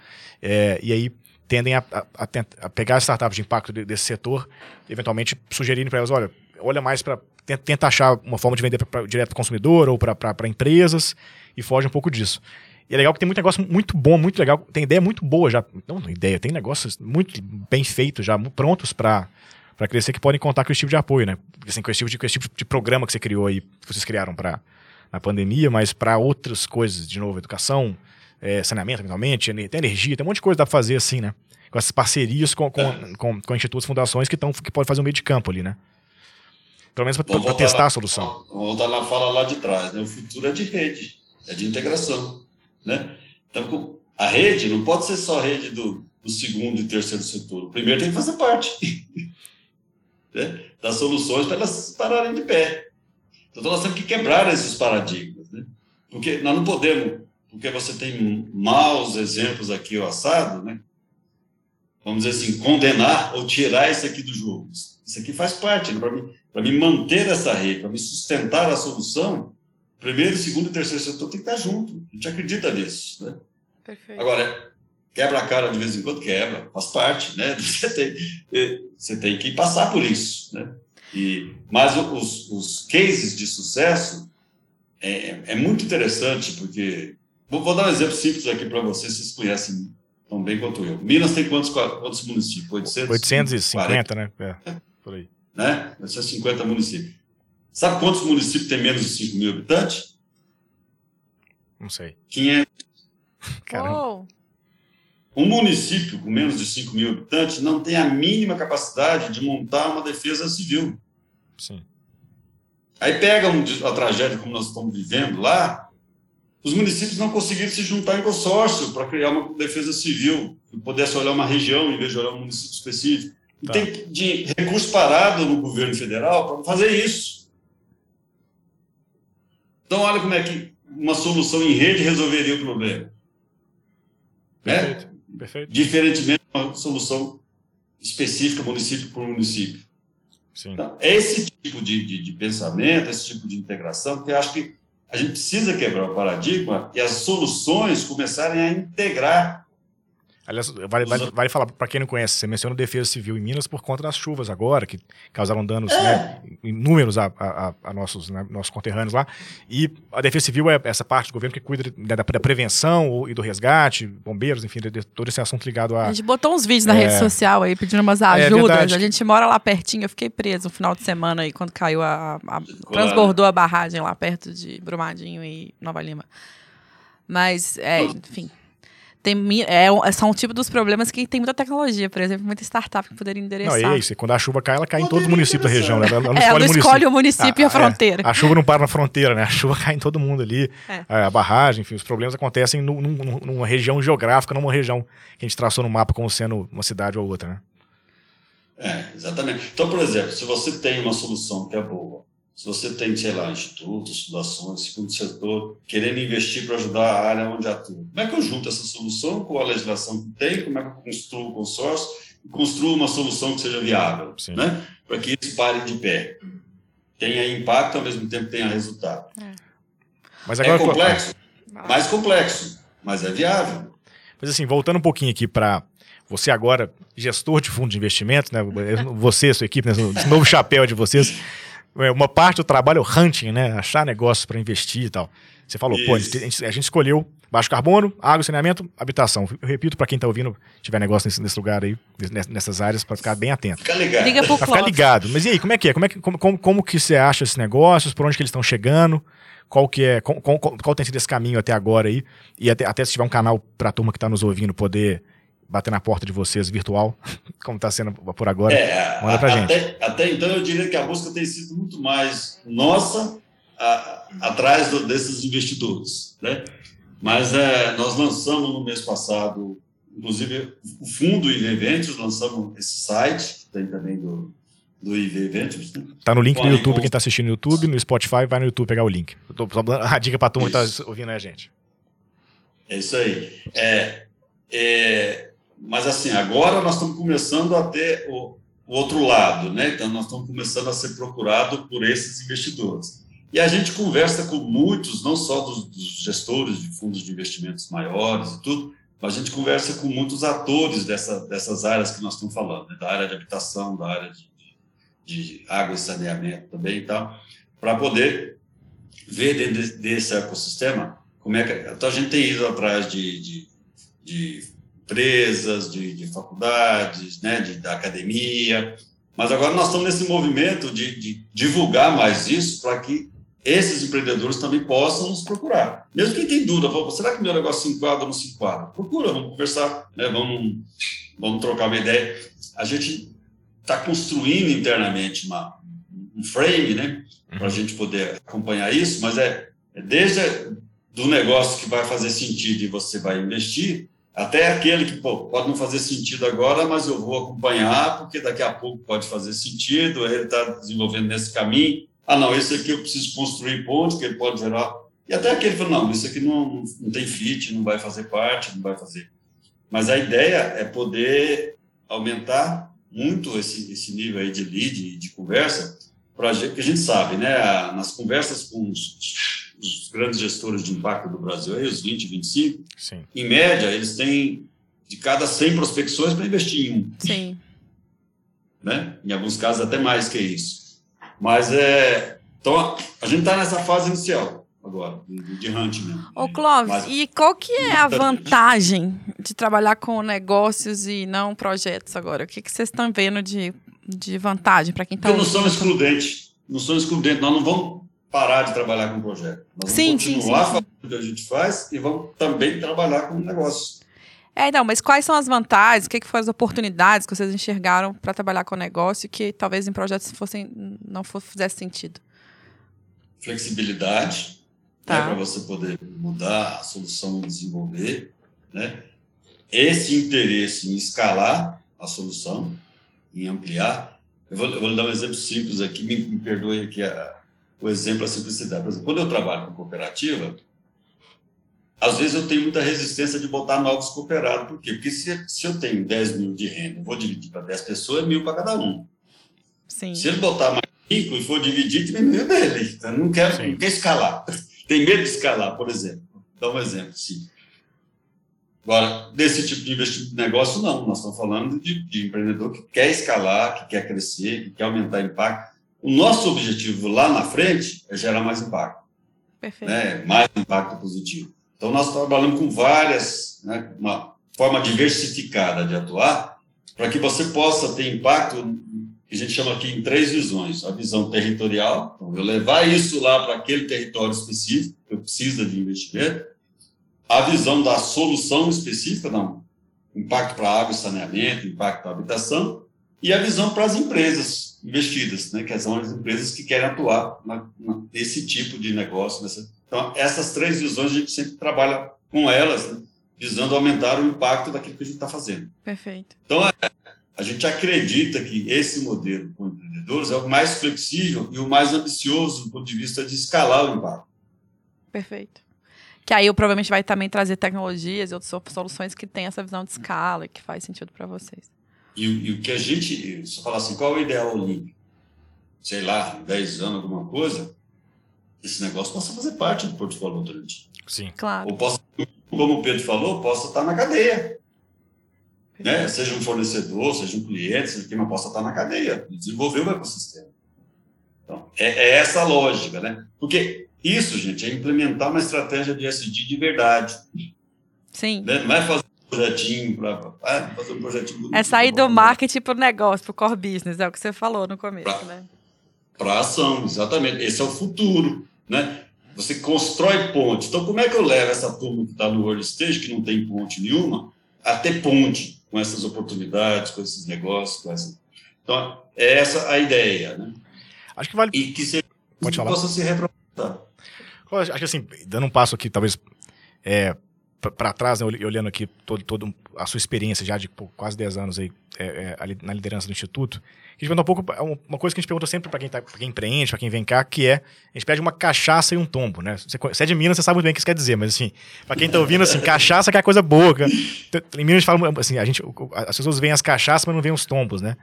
é, e aí tendem a, a, a pegar as startups de impacto desse setor, eventualmente sugerirem para elas, olha, olha mais para tenta achar uma forma de vender pra, pra, direto para o consumidor ou para empresas e foge um pouco disso. E é legal que tem muito negócio muito bom, muito legal, tem ideia muito boa já, não ideia, tem negócios muito bem feitos já, prontos para para crescer que podem contar com esse tipo de apoio, né? Assim, com esse tipo de, esse tipo de programa que você criou aí, que vocês criaram para na pandemia, mas para outras coisas, de novo, educação, é, saneamento, eventualmente, tem energia, tem um monte de coisa que dá pra fazer assim, né? Com essas parcerias com, com, é. com, com institutos, fundações que, tão, que podem fazer um meio de campo ali, né? Pelo menos para testar na, a solução. Vamos voltar na fala lá de trás, né? O futuro é de rede, é de integração, né? Então, a rede não pode ser só a rede do, do segundo e terceiro setor. O primeiro tem que fazer parte né? das soluções para elas pararem de pé. Então, nós temos que quebrar esses paradigmas, né? Porque nós não podemos porque você tem maus exemplos aqui o assado, né? Vamos dizer assim, condenar ou tirar isso aqui do jogo. Isso aqui faz parte, né? para mim manter essa rede, para me sustentar a solução, primeiro, segundo e terceiro setor tem que estar junto. A gente acredita nisso, né? Perfeito. Agora, quebra a cara de vez em quando, quebra, faz parte, né? Você tem, eh, você tem que passar por isso, né? E, mas os, os cases de sucesso é, é muito interessante, porque Vou, vou, dar um exemplo simples aqui para vocês, vocês conhecem tão bem quanto eu. Minas tem quantos, quantos municípios? 800? 850, né? É, por aí. Né? 850 municípios. Sabe quantos municípios tem menos de 5 mil habitantes? Não sei. 500. Caramba. Um município com menos de 5 mil habitantes não tem a mínima capacidade de montar uma defesa civil. Sim. Aí pega um, a tragédia como nós estamos vivendo lá, os municípios não conseguiram se juntar em consórcio para criar uma defesa civil, que pudesse olhar uma região em vez de olhar um município específico. E tá. tem de recurso parado no governo federal para fazer isso. Então, olha como é que uma solução em rede resolveria o problema. Perfeito. Né? Perfeito. Diferentemente de uma solução específica, município por município. Sim. Então, é esse tipo de, de, de pensamento, esse tipo de integração que eu acho que a gente precisa quebrar o paradigma e as soluções começarem a integrar Aliás, vale, vale, vale falar, para quem não conhece, você menciona Defesa Civil em Minas por conta das chuvas agora, que causaram danos é. né, inúmeros a, a, a nossos, né, nossos conterrâneos lá. E a Defesa Civil é essa parte do governo que cuida da, da prevenção e do resgate, bombeiros, enfim, de, de todo esse assunto ligado a. A gente botou uns vídeos na é, rede social aí pedindo umas ajudas. É a gente mora lá pertinho, eu fiquei preso no final de semana aí, quando caiu a. a transbordou a barragem lá perto de Brumadinho e Nova Lima. Mas, é, enfim tem, é, são um tipo dos problemas que tem muita tecnologia, por exemplo, muita startup que poderia endereçar. Não, é isso. Quando a chuva cai, ela cai em todos os municípios da região. Né? Ela não, é, escolhe, ela escolhe o município, a, e a ah, fronteira. É, a chuva não para na fronteira, né? A chuva cai em todo mundo ali. É. A barragem, enfim, os problemas acontecem num, num, numa região geográfica, numa região que a gente traçou no mapa como sendo uma cidade ou outra, né? É, exatamente. Então, por exemplo, se você tem uma solução que é boa, se você tem, sei lá, institutos, fundações, segundo setor, querendo investir para ajudar a área onde atua, como é que eu junto essa solução com a legislação que tem, como é que eu construo o consórcio e construo uma solução que seja viável, Sim. né? para que isso pare de pé. Tenha impacto, ao mesmo tempo tenha resultado. É, mas agora, é complexo, mais complexo, mas é viável. Mas assim, voltando um pouquinho aqui para você agora, gestor de fundo de investimento, né? Você, sua equipe, né? esse novo chapéu de vocês. É, uma parte do trabalho é o hunting, né? Achar negócios para investir e tal. Você falou, Isso. pô, a gente, a gente, escolheu baixo carbono, água, saneamento, habitação. Eu repito para quem está ouvindo, tiver negócio nesse, nesse lugar aí, nessas áreas, para ficar bem atento. Fica ligado. Liga pro ficar ligado. Mas e aí, como é que é? Como, é que, como, como, como que você acha esses negócios? Por onde que eles estão chegando? Qual que é, qual, qual, qual, tem sido esse caminho até agora aí? E até, até se tiver um canal para a turma que está nos ouvindo poder bater na porta de vocês virtual, como está sendo por agora. É, manda pra até, gente. Até então eu diria que a busca tem sido muito mais nossa a, atrás do, desses investidores, né? Mas é, nós lançamos no mês passado, inclusive o fundo IV Ventures, lançamos esse site, tem também do, do IV Ventures. Né? Tá no link no YouTube, quem está assistindo no YouTube, no Spotify, vai no YouTube pegar o link. Estou só dando a dica para a turma que está ouvindo a gente. É isso aí. É, é, mas assim, agora nós estamos começando a ter o, o outro lado, né? Então nós estamos começando a ser procurado por esses investidores. E a gente conversa com muitos, não só dos, dos, gestores de fundos de investimentos maiores e tudo, mas a gente conversa com muitos atores dessa, dessas áreas que nós estamos falando, né? da área de habitação, da área de, de água e saneamento também e tal, para poder ver dentro desse ecossistema como é que. Então a gente tem ido atrás de, de, de empresas, de, de faculdades, né, de, da academia, mas agora nós estamos nesse movimento de, de divulgar mais isso para que esses empreendedores também possam nos procurar. Mesmo quem tem dúvida, será que meu negócio se enquadra ou não se enquadra? Procura, vamos conversar, né? vamos, vamos trocar uma ideia. A gente está construindo internamente uma, um frame, né, para a uhum. gente poder acompanhar isso, mas é, é desde do negócio que vai fazer sentido e você vai investir, até aquele que pô, pode não fazer sentido agora, mas eu vou acompanhar, porque daqui a pouco pode fazer sentido, ele está desenvolvendo nesse caminho, ah, não, esse aqui eu preciso construir pontos, que ele pode gerar. E até aquele falou, não, isso aqui não, não tem fit, não vai fazer parte, não vai fazer. Mas a ideia é poder aumentar muito esse, esse nível aí de lead, de conversa, para que a gente sabe, né, nas conversas com os, os, grandes gestores de impacto do Brasil, aí, os 20, 25, Sim. em média, eles têm de cada 100 prospecções para investir em um. Sim. Né? Em alguns casos, até mais que isso. Mas é. Então, a gente está nessa fase inicial agora, de, de hunting mesmo. Ô, Clóvis, Mas, e qual que é a vantagem de trabalhar com negócios e não projetos agora? O que, que vocês estão vendo de, de vantagem para quem está Porque não são excludentes. Não são excludentes. Nós não vamos parar de trabalhar com projeto. Nós sim, vamos continuar sim, sim, fazendo o que a gente faz e vamos também trabalhar com negócios. É, então, mas quais são as vantagens, o que, que foram as oportunidades que vocês enxergaram para trabalhar com o negócio que talvez em projetos fossem, não fizesse sentido? Flexibilidade, né, tá. né, para você poder mudar a solução e desenvolver, né? Esse interesse em escalar a solução, em ampliar. Eu vou, eu vou dar um exemplo simples aqui, me, me perdoe aqui a, o exemplo, a simplicidade. Por exemplo, quando eu trabalho com cooperativa, às vezes eu tenho muita resistência de botar novos cooperados. Por quê? Porque se, se eu tenho 10 mil de renda, vou dividir para 10 pessoas, é mil para cada um. Sim. Se ele botar mais 5 e for dividir, diminui dele. Então, não quer, não quer escalar. Tem medo de escalar, por exemplo. Dá um exemplo, sim. Agora, desse tipo de investimento de negócio, não. Nós estamos falando de, de empreendedor que quer escalar, que quer crescer, que quer aumentar impacto. O nosso objetivo lá na frente é gerar mais impacto. Perfeito. Né? Mais impacto positivo. Então, nós trabalhamos com várias, né, uma forma diversificada de atuar, para que você possa ter impacto, que a gente chama aqui em três visões. A visão territorial, então, eu levar isso lá para aquele território específico, que precisa de investimento. A visão da solução específica, não, impacto para água e saneamento, impacto para habitação, e a visão para as empresas investidas, né, que são as empresas que querem atuar na, na, nesse tipo de negócio, nessa, então, essas três visões a gente sempre trabalha com elas, né, visando aumentar o impacto daquilo que a gente está fazendo. Perfeito. Então, é, a gente acredita que esse modelo com empreendedores é o mais flexível e o mais ambicioso do ponto de vista de escalar o impacto. Perfeito. Que aí eu provavelmente vai também trazer tecnologias e outras soluções que têm essa visão de escala e que faz sentido para vocês. E, e, o que a gente, se eu falar assim, qual é o ideal olímpico? Sei lá, 10 anos, alguma coisa, esse negócio possa fazer parte do portfólio Votorantim. Sim. Claro. Ou possa, como o Pedro falou, possa estar na cadeia. Né? Seja um fornecedor, seja um cliente, seja quem possa estar na cadeia, desenvolver o ecossistema. Então, é, é essa a lógica, né? Porque isso, gente, é implementar uma estratégia de SD de verdade. Sim. Né? Não é fazer projetinho para ah, fazer um projetinho. É sair do marketing para o negócio, para o core business, é o que você falou no começo, pra, né? Para ação, exatamente. Esse é o futuro, né? Você constrói ponte. Então, como é que eu levo essa turma que está no world stage, que não tem ponte nenhuma, a ter ponte com essas oportunidades, com esses negócios, com essa... Então, é essa a ideia, né? Acho que vale. E que, se, Pode que possa se reaproveitar. Acho que assim, dando um passo aqui, talvez é, para trás, né, olhando aqui todo, todo a sua experiência já de pô, quase 10 anos aí é, é, na liderança do Instituto, a gente pergunta um pouco, é uma coisa que a gente pergunta sempre para quem, tá, quem empreende, para quem vem cá, que é, a gente pede uma cachaça e um tombo, né? Você, você é de Minas, você sabe muito bem o que isso quer dizer, mas assim, para quem tá ouvindo, assim, cachaça que é coisa boa. Em Minas a gente fala, assim, a gente, as pessoas veem as cachaças, mas não veem os tombos, né?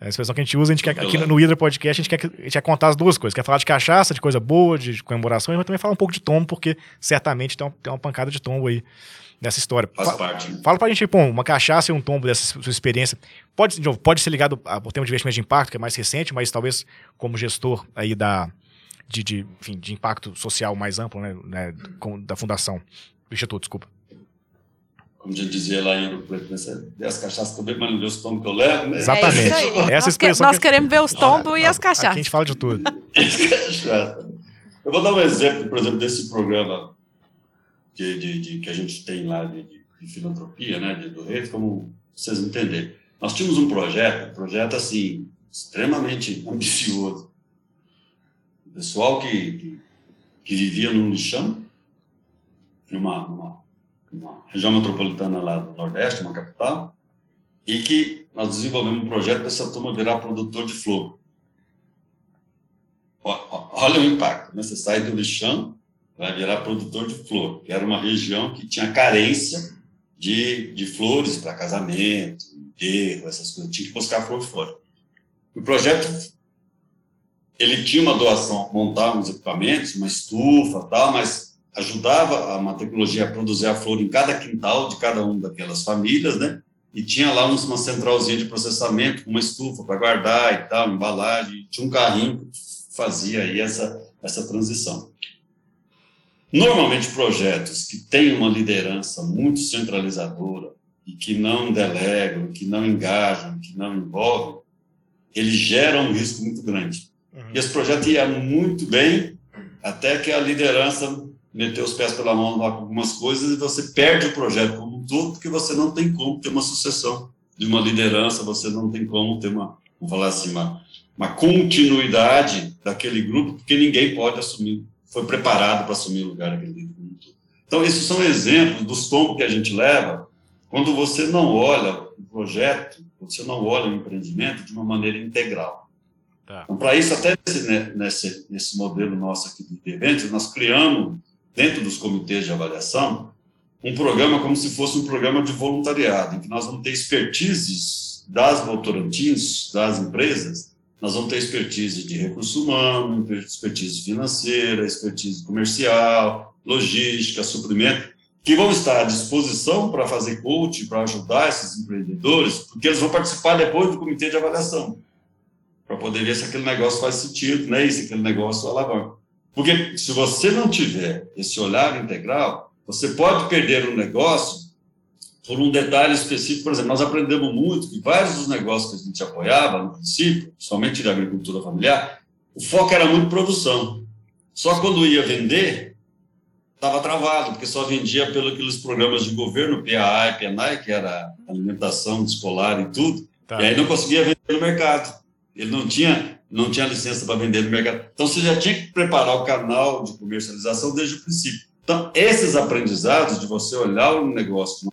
É a expressão que a gente usa, a gente quer, aqui no Hidra Podcast, a gente quer, a gente quer contar as duas coisas. Quer falar de cachaça, de coisa boa, de comemorações, mas também falar um pouco de tombo, porque certamente tem uma, tem uma pancada de tombo aí nessa história. Faz parte. Fala pra gente, pô, uma cachaça e um tombo dessa sua experiência. Pode, de novo, pode ser ligado ao tema de investimento de impacto, que é mais recente, mas talvez como gestor aí da, de, de, enfim, de impacto social mais amplo, né, né com, da fundação, do Instituto, desculpa como já dizia lá em Ouro Preto, né? as cachaças que bebo, mas não vê os tombos que eu levo, né? Exatamente. É Essa nós expressão. Que, nós queremos ver os tombos ah, e as cachaças. Aqui a gente fala de tudo. eu vou dar um exemplo, por exemplo, desse programa de, de, de que a gente tem lá de, de filantropia, né, de, do Reis, como vocês entenderem. Nós tínhamos um projeto, um projeto assim, extremamente ambicioso. O pessoal que, que, que vivia num lixão, numa uma região metropolitana lá do Nordeste, uma capital, e que nós desenvolvemos um projeto dessa turma virar produtor de flor. Olha o impacto, né? Você sai do lixão, vai virar produtor de flor, que era uma região que tinha carência de, de flores para casamento, enterro, essas coisas. Tinha que buscar flor fora. O projeto, ele tinha uma doação, montar uns equipamentos, uma estufa tal, mas ajudava uma tecnologia a produzir a flor em cada quintal de cada uma daquelas famílias, né? E tinha lá uma centralzinha de processamento, uma estufa para guardar e tal, embalagem, tinha um carrinho que fazia aí essa, essa transição. Normalmente, projetos que têm uma liderança muito centralizadora e que não delegam, que não engajam, que não envolvem, eles geram um risco muito grande. Uhum. E esse projeto ia muito bem até que a liderança meter os pés pela mão com algumas coisas e você perde o projeto como um todo, porque você não tem como ter uma sucessão de uma liderança, você não tem como ter uma, vamos falar assim, uma, uma continuidade daquele grupo, porque ninguém pode assumir, foi preparado para assumir o lugar daquele grupo. Então, esses são exemplos dos tombos que a gente leva quando você não olha o projeto, você não olha o empreendimento de uma maneira integral. Tá. Então, para isso, até nesse, né, nesse, nesse modelo nosso aqui de eventos, nós criamos dentro dos comitês de avaliação, um programa como se fosse um programa de voluntariado, em que nós vamos ter expertises das votorantins, das empresas, nós vamos ter expertise de recurso humano, expertise financeira, expertise comercial, logística, suprimento, que vão estar à disposição para fazer coaching, para ajudar esses empreendedores, porque eles vão participar depois do comitê de avaliação, para poder ver se aquele negócio faz sentido, né, e se aquele negócio alavanca. Porque se você não tiver esse olhar integral, você pode perder um negócio por um detalhe específico. Por exemplo, nós aprendemos muito que vários dos negócios que a gente apoiava no princípio, somente da agricultura familiar, o foco era muito produção. Só quando ia vender, estava travado, porque só vendia pelos programas de governo, PAA e PNAE, que era alimentação escolar e tudo, tá. e aí não conseguia vender no mercado. Ele não tinha não tinha licença para vender no mercado. Então, você já tinha que preparar o canal de comercialização desde o princípio. Então, esses aprendizados de você olhar o negócio,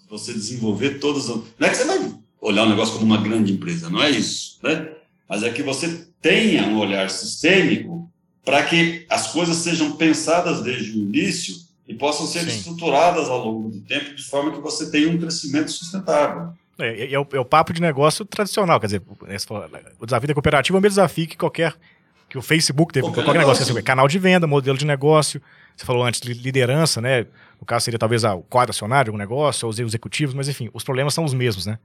de você desenvolver todas. Não é que você vai olhar o negócio como uma grande empresa, não é isso, né? Mas é que você tenha um olhar sistêmico para que as coisas sejam pensadas desde o início e possam ser Sim. estruturadas ao longo do tempo de forma que você tenha um crescimento sustentável. É, é, o, é, o, papo de negócio tradicional, quer dizer, o desafio da cooperativa é o mesmo desafio que qualquer que o Facebook teve, qualquer, qualquer negócio, assim, canal de venda, modelo de negócio. Você falou antes liderança, né? No caso seria talvez o quadro acionário de um negócio, ou os executivos, mas enfim, os problemas são os mesmos, né?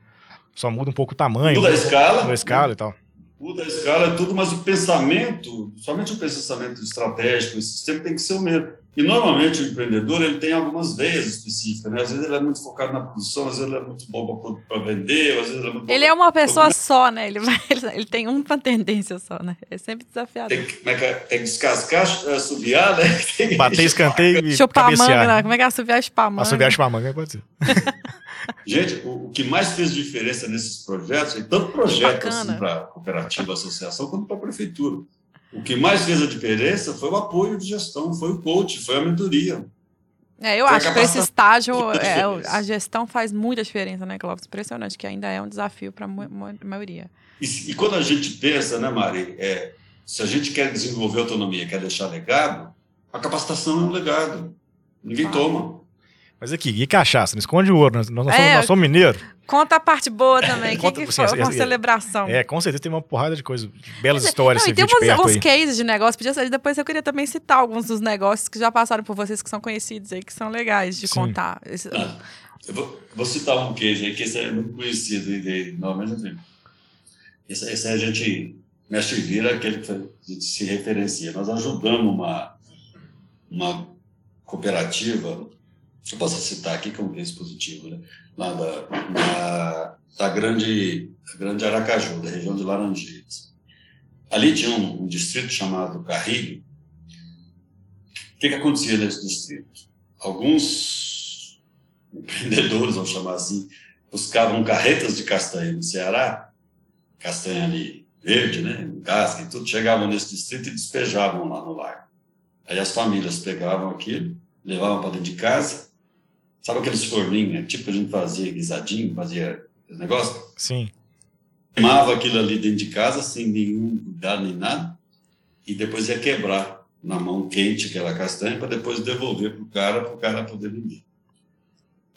Só muda um pouco o tamanho. Muda a escala. Muda a escala e tal. muda a escala, é tudo, mas o pensamento, somente o pensamento estratégico, o sistema tem que ser o mesmo. E normalmente o empreendedor ele tem algumas veias específicas, né? Às vezes ele é muito focado na produção, às vezes ele é muito bom para vender, às vezes ele é muito Ele é uma pessoa pra... só, né? Ele, vai, ele tem uma tendência só, né? É sempre desafiado. Tem que, é que, é? tem que descascar, assobiar, né? Tem Bater escanteio e Chupar cabecear. manga, né? Como é que é assobiar e chupar manga? Assobiar e chupar manga, pode ser. Gente, o, o, que mais fez diferença nesses projetos, e tanto projeto assim, para cooperativa, associação, quanto para a prefeitura, o que mais fez a diferença foi o apoio de gestão, foi o coach, foi a mentoria. É, eu foi acho que esse estágio é, a gestão faz muita diferença, né, Clóvis? Impressionante, que ainda é um desafio para a maioria. E, e, quando a gente pensa, né, Mari, é, se a gente quer desenvolver autonomia, quer deixar legado, a capacitação é um legado. Ninguém ah. toma. Mas aqui, e cachaça? Não esconde o ouro, nós, nós, é, somos, nós somos mineiros. Conta a parte boa também. que, que foi uma celebração? É, com certeza tem uma porrada de coisas, belas histórias. Não, e tem uns, uns cases de negócio, podia ser, depois eu queria também citar alguns dos negócios que já passaram por vocês, que são conhecidos aí, que são legais de Sim. contar. Ah, eu vou, vou, citar um case aí, que esse é muito conhecido, e, normalmente esse, esse a gente, mestre vira, aquele que a gente se referencia. Nós ajudamos uma, uma cooperativa eu posso citar aqui como case positivo, né? lá da, da, da grande, grande Aracaju, da região de Laranjeiras. Ali tinha um, um distrito chamado Carrilho. O que, que acontecia nesse distrito? Alguns empreendedores, vamos chamar assim, buscavam carretas de castanha no Ceará, castanha ali verde, né, casca e tudo, chegavam nesse distrito e despejavam lá no lago. Aí as famílias pegavam aquilo, levavam para dentro de casa, Sabe aqueles forninhos, né? tipo a gente fazia guisadinho, fazia esse negócio? Sim. Queimava aquilo ali dentro de casa, sem nenhum cuidado nem nada, e depois ia quebrar na mão quente aquela castanha para depois devolver para o cara, para o cara poder vender.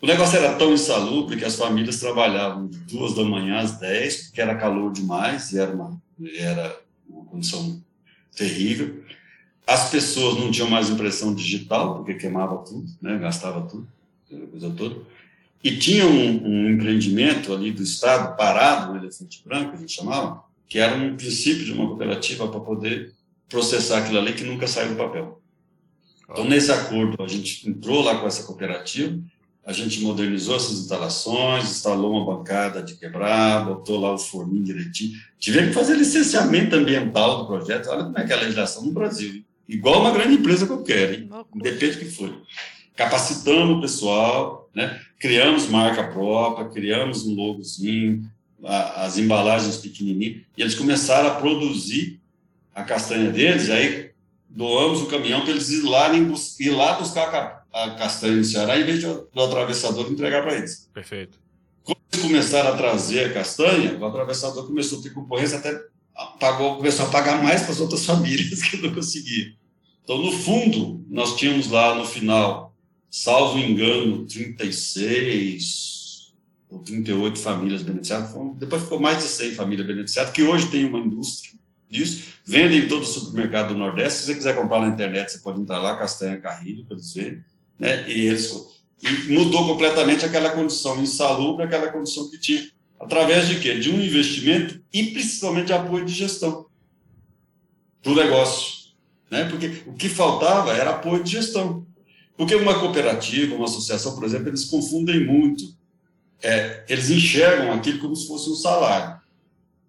O negócio era tão insalubre que as famílias trabalhavam de duas da manhã às dez, porque era calor demais e era uma, era uma condição terrível. As pessoas não tinham mais impressão digital, porque queimava tudo, né, gastava tudo coisa toda. E tinha um, um, empreendimento ali do Estado, parado, no Elefante Branco, a gente chamava, que era um princípio de uma cooperativa para poder processar aquilo ali que nunca saiu do papel. Então, nesse acordo, a gente entrou lá com essa cooperativa, a gente modernizou essas instalações, instalou uma bancada de quebrar, botou lá o forninho direitinho. Tivemos que fazer licenciamento ambiental do projeto. Olha como é que é a legislação no Brasil. Igual uma grande empresa qualquer, hein? independe do que for capacitando o pessoal, né? criamos marca própria, criamos um logozinho, as embalagens pequenininhas, e eles começaram a produzir a castanha deles, aí doamos o caminhão para eles ir lá, ir lá buscar a castanha no Ceará, em vez de, do atravessador entregar para eles. Perfeito. Quando eles começaram a trazer a castanha, o atravessador começou a ter concorrência, até pagou, começou a pagar mais para as outras famílias que não conseguiam. Então, no fundo, nós tínhamos lá no final salvo engano, 36 ou 38 famílias beneficiadas. Depois ficou mais de 100 famílias beneficiadas, que hoje tem uma indústria disso. Vende em todo o supermercado do Nordeste. Se você quiser comprar na internet, você pode entrar lá, Castanha Carrilho, para verem. Né? E, eles, e mudou completamente aquela condição insalubre, aquela condição que tinha. Através de quê? De um investimento e principalmente de apoio de gestão para o negócio. Né? Porque o que faltava era apoio de gestão. Porque uma cooperativa, uma associação, por exemplo, eles confundem muito. É, eles enxergam aquilo como se fosse um salário.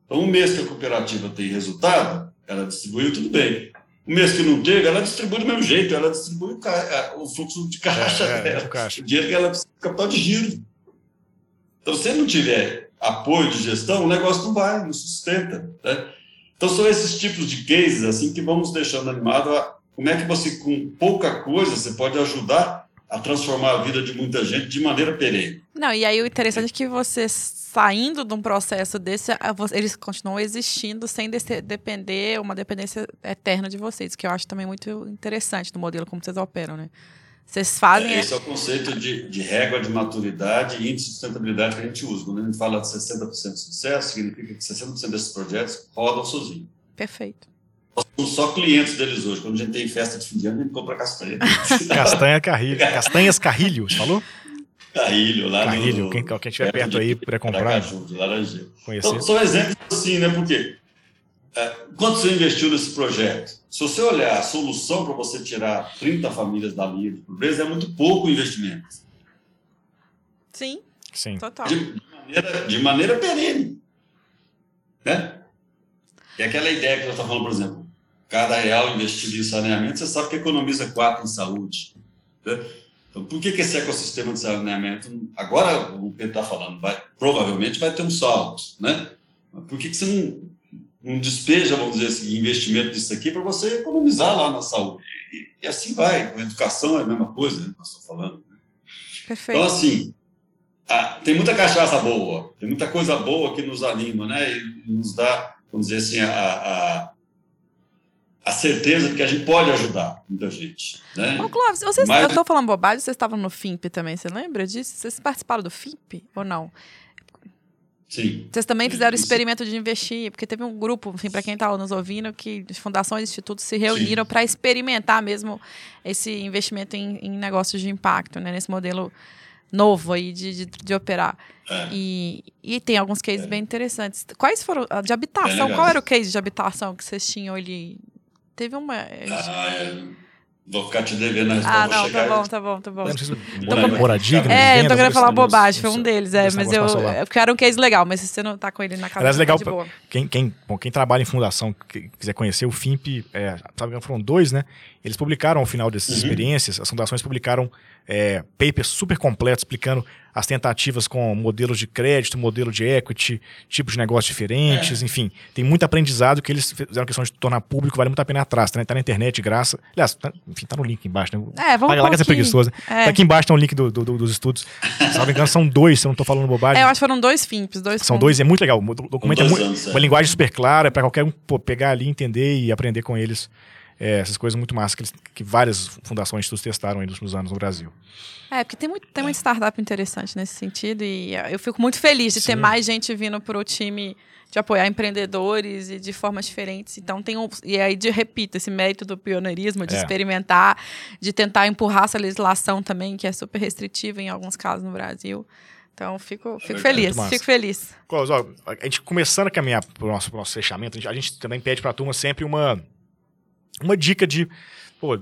Então, um mês que a cooperativa tem resultado, ela distribuiu tudo bem. O mês que não teve, ela distribui do mesmo jeito, ela distribui o, ca... o fluxo de caixa é, é, dela, caixa. o dinheiro que ela precisa capital de giro. Então, se não tiver apoio de gestão, o negócio não vai, não sustenta. Né? Então, são esses tipos de cases assim que vamos deixando animado a como é que você, com pouca coisa, você pode ajudar a transformar a vida de muita gente de maneira perene. Não, e aí o interessante é que você saindo de um processo desse, eles continuam existindo sem depender, uma dependência eterna de vocês, que eu acho também muito interessante no modelo como vocês operam, né? Vocês fazem. É, esse é o conceito de, de régua de maturidade e índice de sustentabilidade que a gente usa. Quando a gente fala de 60% de sucesso, significa que 60% desses projetos rodam sozinhos. Perfeito. Somos só clientes deles hoje. Quando a gente tem festa de fim de ano, a gente compra castanha. Castanha Carrilho. Castanhas Carrilho, você falou? Carrilho, lá Carrilho, no, quem, quem estiver perto, perto aí para comprar. Caju, de Laranjeira. Então, são exemplos assim, né? Porque é, quanto você investiu nesse projeto? Se você olhar a solução para você tirar 30 famílias da linha de pobreza, é muito pouco investimento. Sim. Sim. Total. De, de, maneira, de maneira perene. Né? E aquela ideia que nós estamos falando, por exemplo, cada real investido em saneamento, você sabe que economiza quatro em saúde. Né? Então, por que, que esse ecossistema de saneamento, agora o Pedro está falando, vai, provavelmente vai ter um salto, né? Por que, que você não não despeja, vamos dizer assim, investimento nisso aqui para você economizar lá na saúde. E, e, assim vai. A educação é a mesma coisa, né, que nós estamos falando. Né? Perfeito. Então, assim, ah, tem muita cachaça boa, tem muita coisa boa que nos anima, né? E nos dá, vamos dizer assim, a, a, a certeza de que a gente pode ajudar muita gente. Né? Ô, Clóvis, vocês, Mas... eu estou falando bobagem, vocês estavam no FIMP também, você lembra disso? Vocês participaram do FIMP ou não? Sim. Vocês também fizeram o experimento de investir, porque teve um grupo, enfim, para quem está nos ouvindo, que fundações e institutos se reuniram para experimentar mesmo esse investimento em, em, negócios de impacto, né, nesse modelo novo aí de, de, de operar. É. E, e tem alguns cases é. bem interessantes. Quais foram? De habitação, qual era o case de habitação que vocês tinham ali? Teve uma. Ah. Vou ficar te devendo a resposta. Ah, não, tá bom, tá bom, tá bom. Não moradia, É, eu tô querendo falar bobagem, foi um deles, é, mas eu, eu quero um case legal, mas se você não tá com ele na cabeça, Aliás, legal, tá quem, quem, bom, quem trabalha em fundação, que quiser conhecer o FIMP, é, sabe que foram dois, né? Eles publicaram ao final dessas uhum. experiências, as fundações publicaram é, papers super completos explicando as tentativas com modelos de crédito, modelo de equity, tipos de negócios diferentes, é. enfim. Tem muito aprendizado que eles fizeram questão de tornar público, vale muito a pena atrás, tá, né? tá na internet, graça. Aliás, tá, enfim, tá no link embaixo, né? É, vamos lá que é preguiçoso. Né? É. Tá aqui embaixo tem um link do, do, do, dos estudos. Se não me engano, são dois, se eu não tô falando bobagem. É, eu acho que foram dois FIMPs, dois São dois, é muito legal. O documento é muito, anos, uma linguagem super clara, para qualquer um pô, pegar ali, entender e aprender com eles. É, essas coisas muito massas que, eles, que várias fundações estudos testaram aí nos últimos anos no Brasil. É, porque tem, muito, tem muita startup interessante nesse sentido e eu fico muito feliz de Sim. ter mais gente vindo para o time de apoiar empreendedores e de formas diferentes. Então tem um, e aí de repito esse mérito do pioneirismo, de é. experimentar, de tentar empurrar essa legislação também que é super restritiva em alguns casos no Brasil. Então fico, fico é feliz, fico feliz. Close, ó, a gente começando a caminhar para o nosso, nosso fechamento, a gente, a gente também pede para a turma sempre uma uma dica de pô,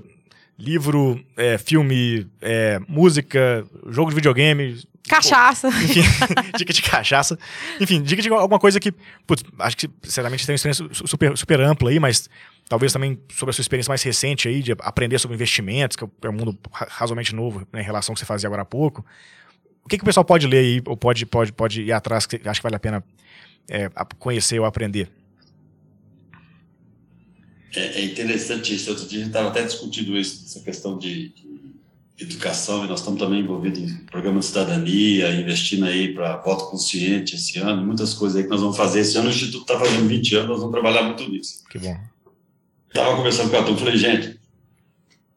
livro, é, filme, é, música, jogo de videogame. Cachaça. Pô, enfim, dica de cachaça. Enfim, dica de alguma coisa que, putz, acho que sinceramente tem uma experiência super, super ampla aí, mas talvez também sobre a sua experiência mais recente aí, de aprender sobre investimentos, que é um mundo razoavelmente novo né, em relação ao que você fazia agora há pouco. O que, que o pessoal pode ler aí, ou pode, pode, pode ir atrás, que acho que vale a pena é, conhecer ou aprender? É, é interessante isso. Outro dia a gente estava até discutindo isso, essa questão de, de educação, e nós estamos também envolvidos em programa de cidadania, investindo aí para voto consciente esse ano, muitas coisas aí que nós vamos fazer esse ano. O Instituto está fazendo 20 anos, nós vamos trabalhar muito nisso. Que bom. Estava conversando com a turma, falei, gente,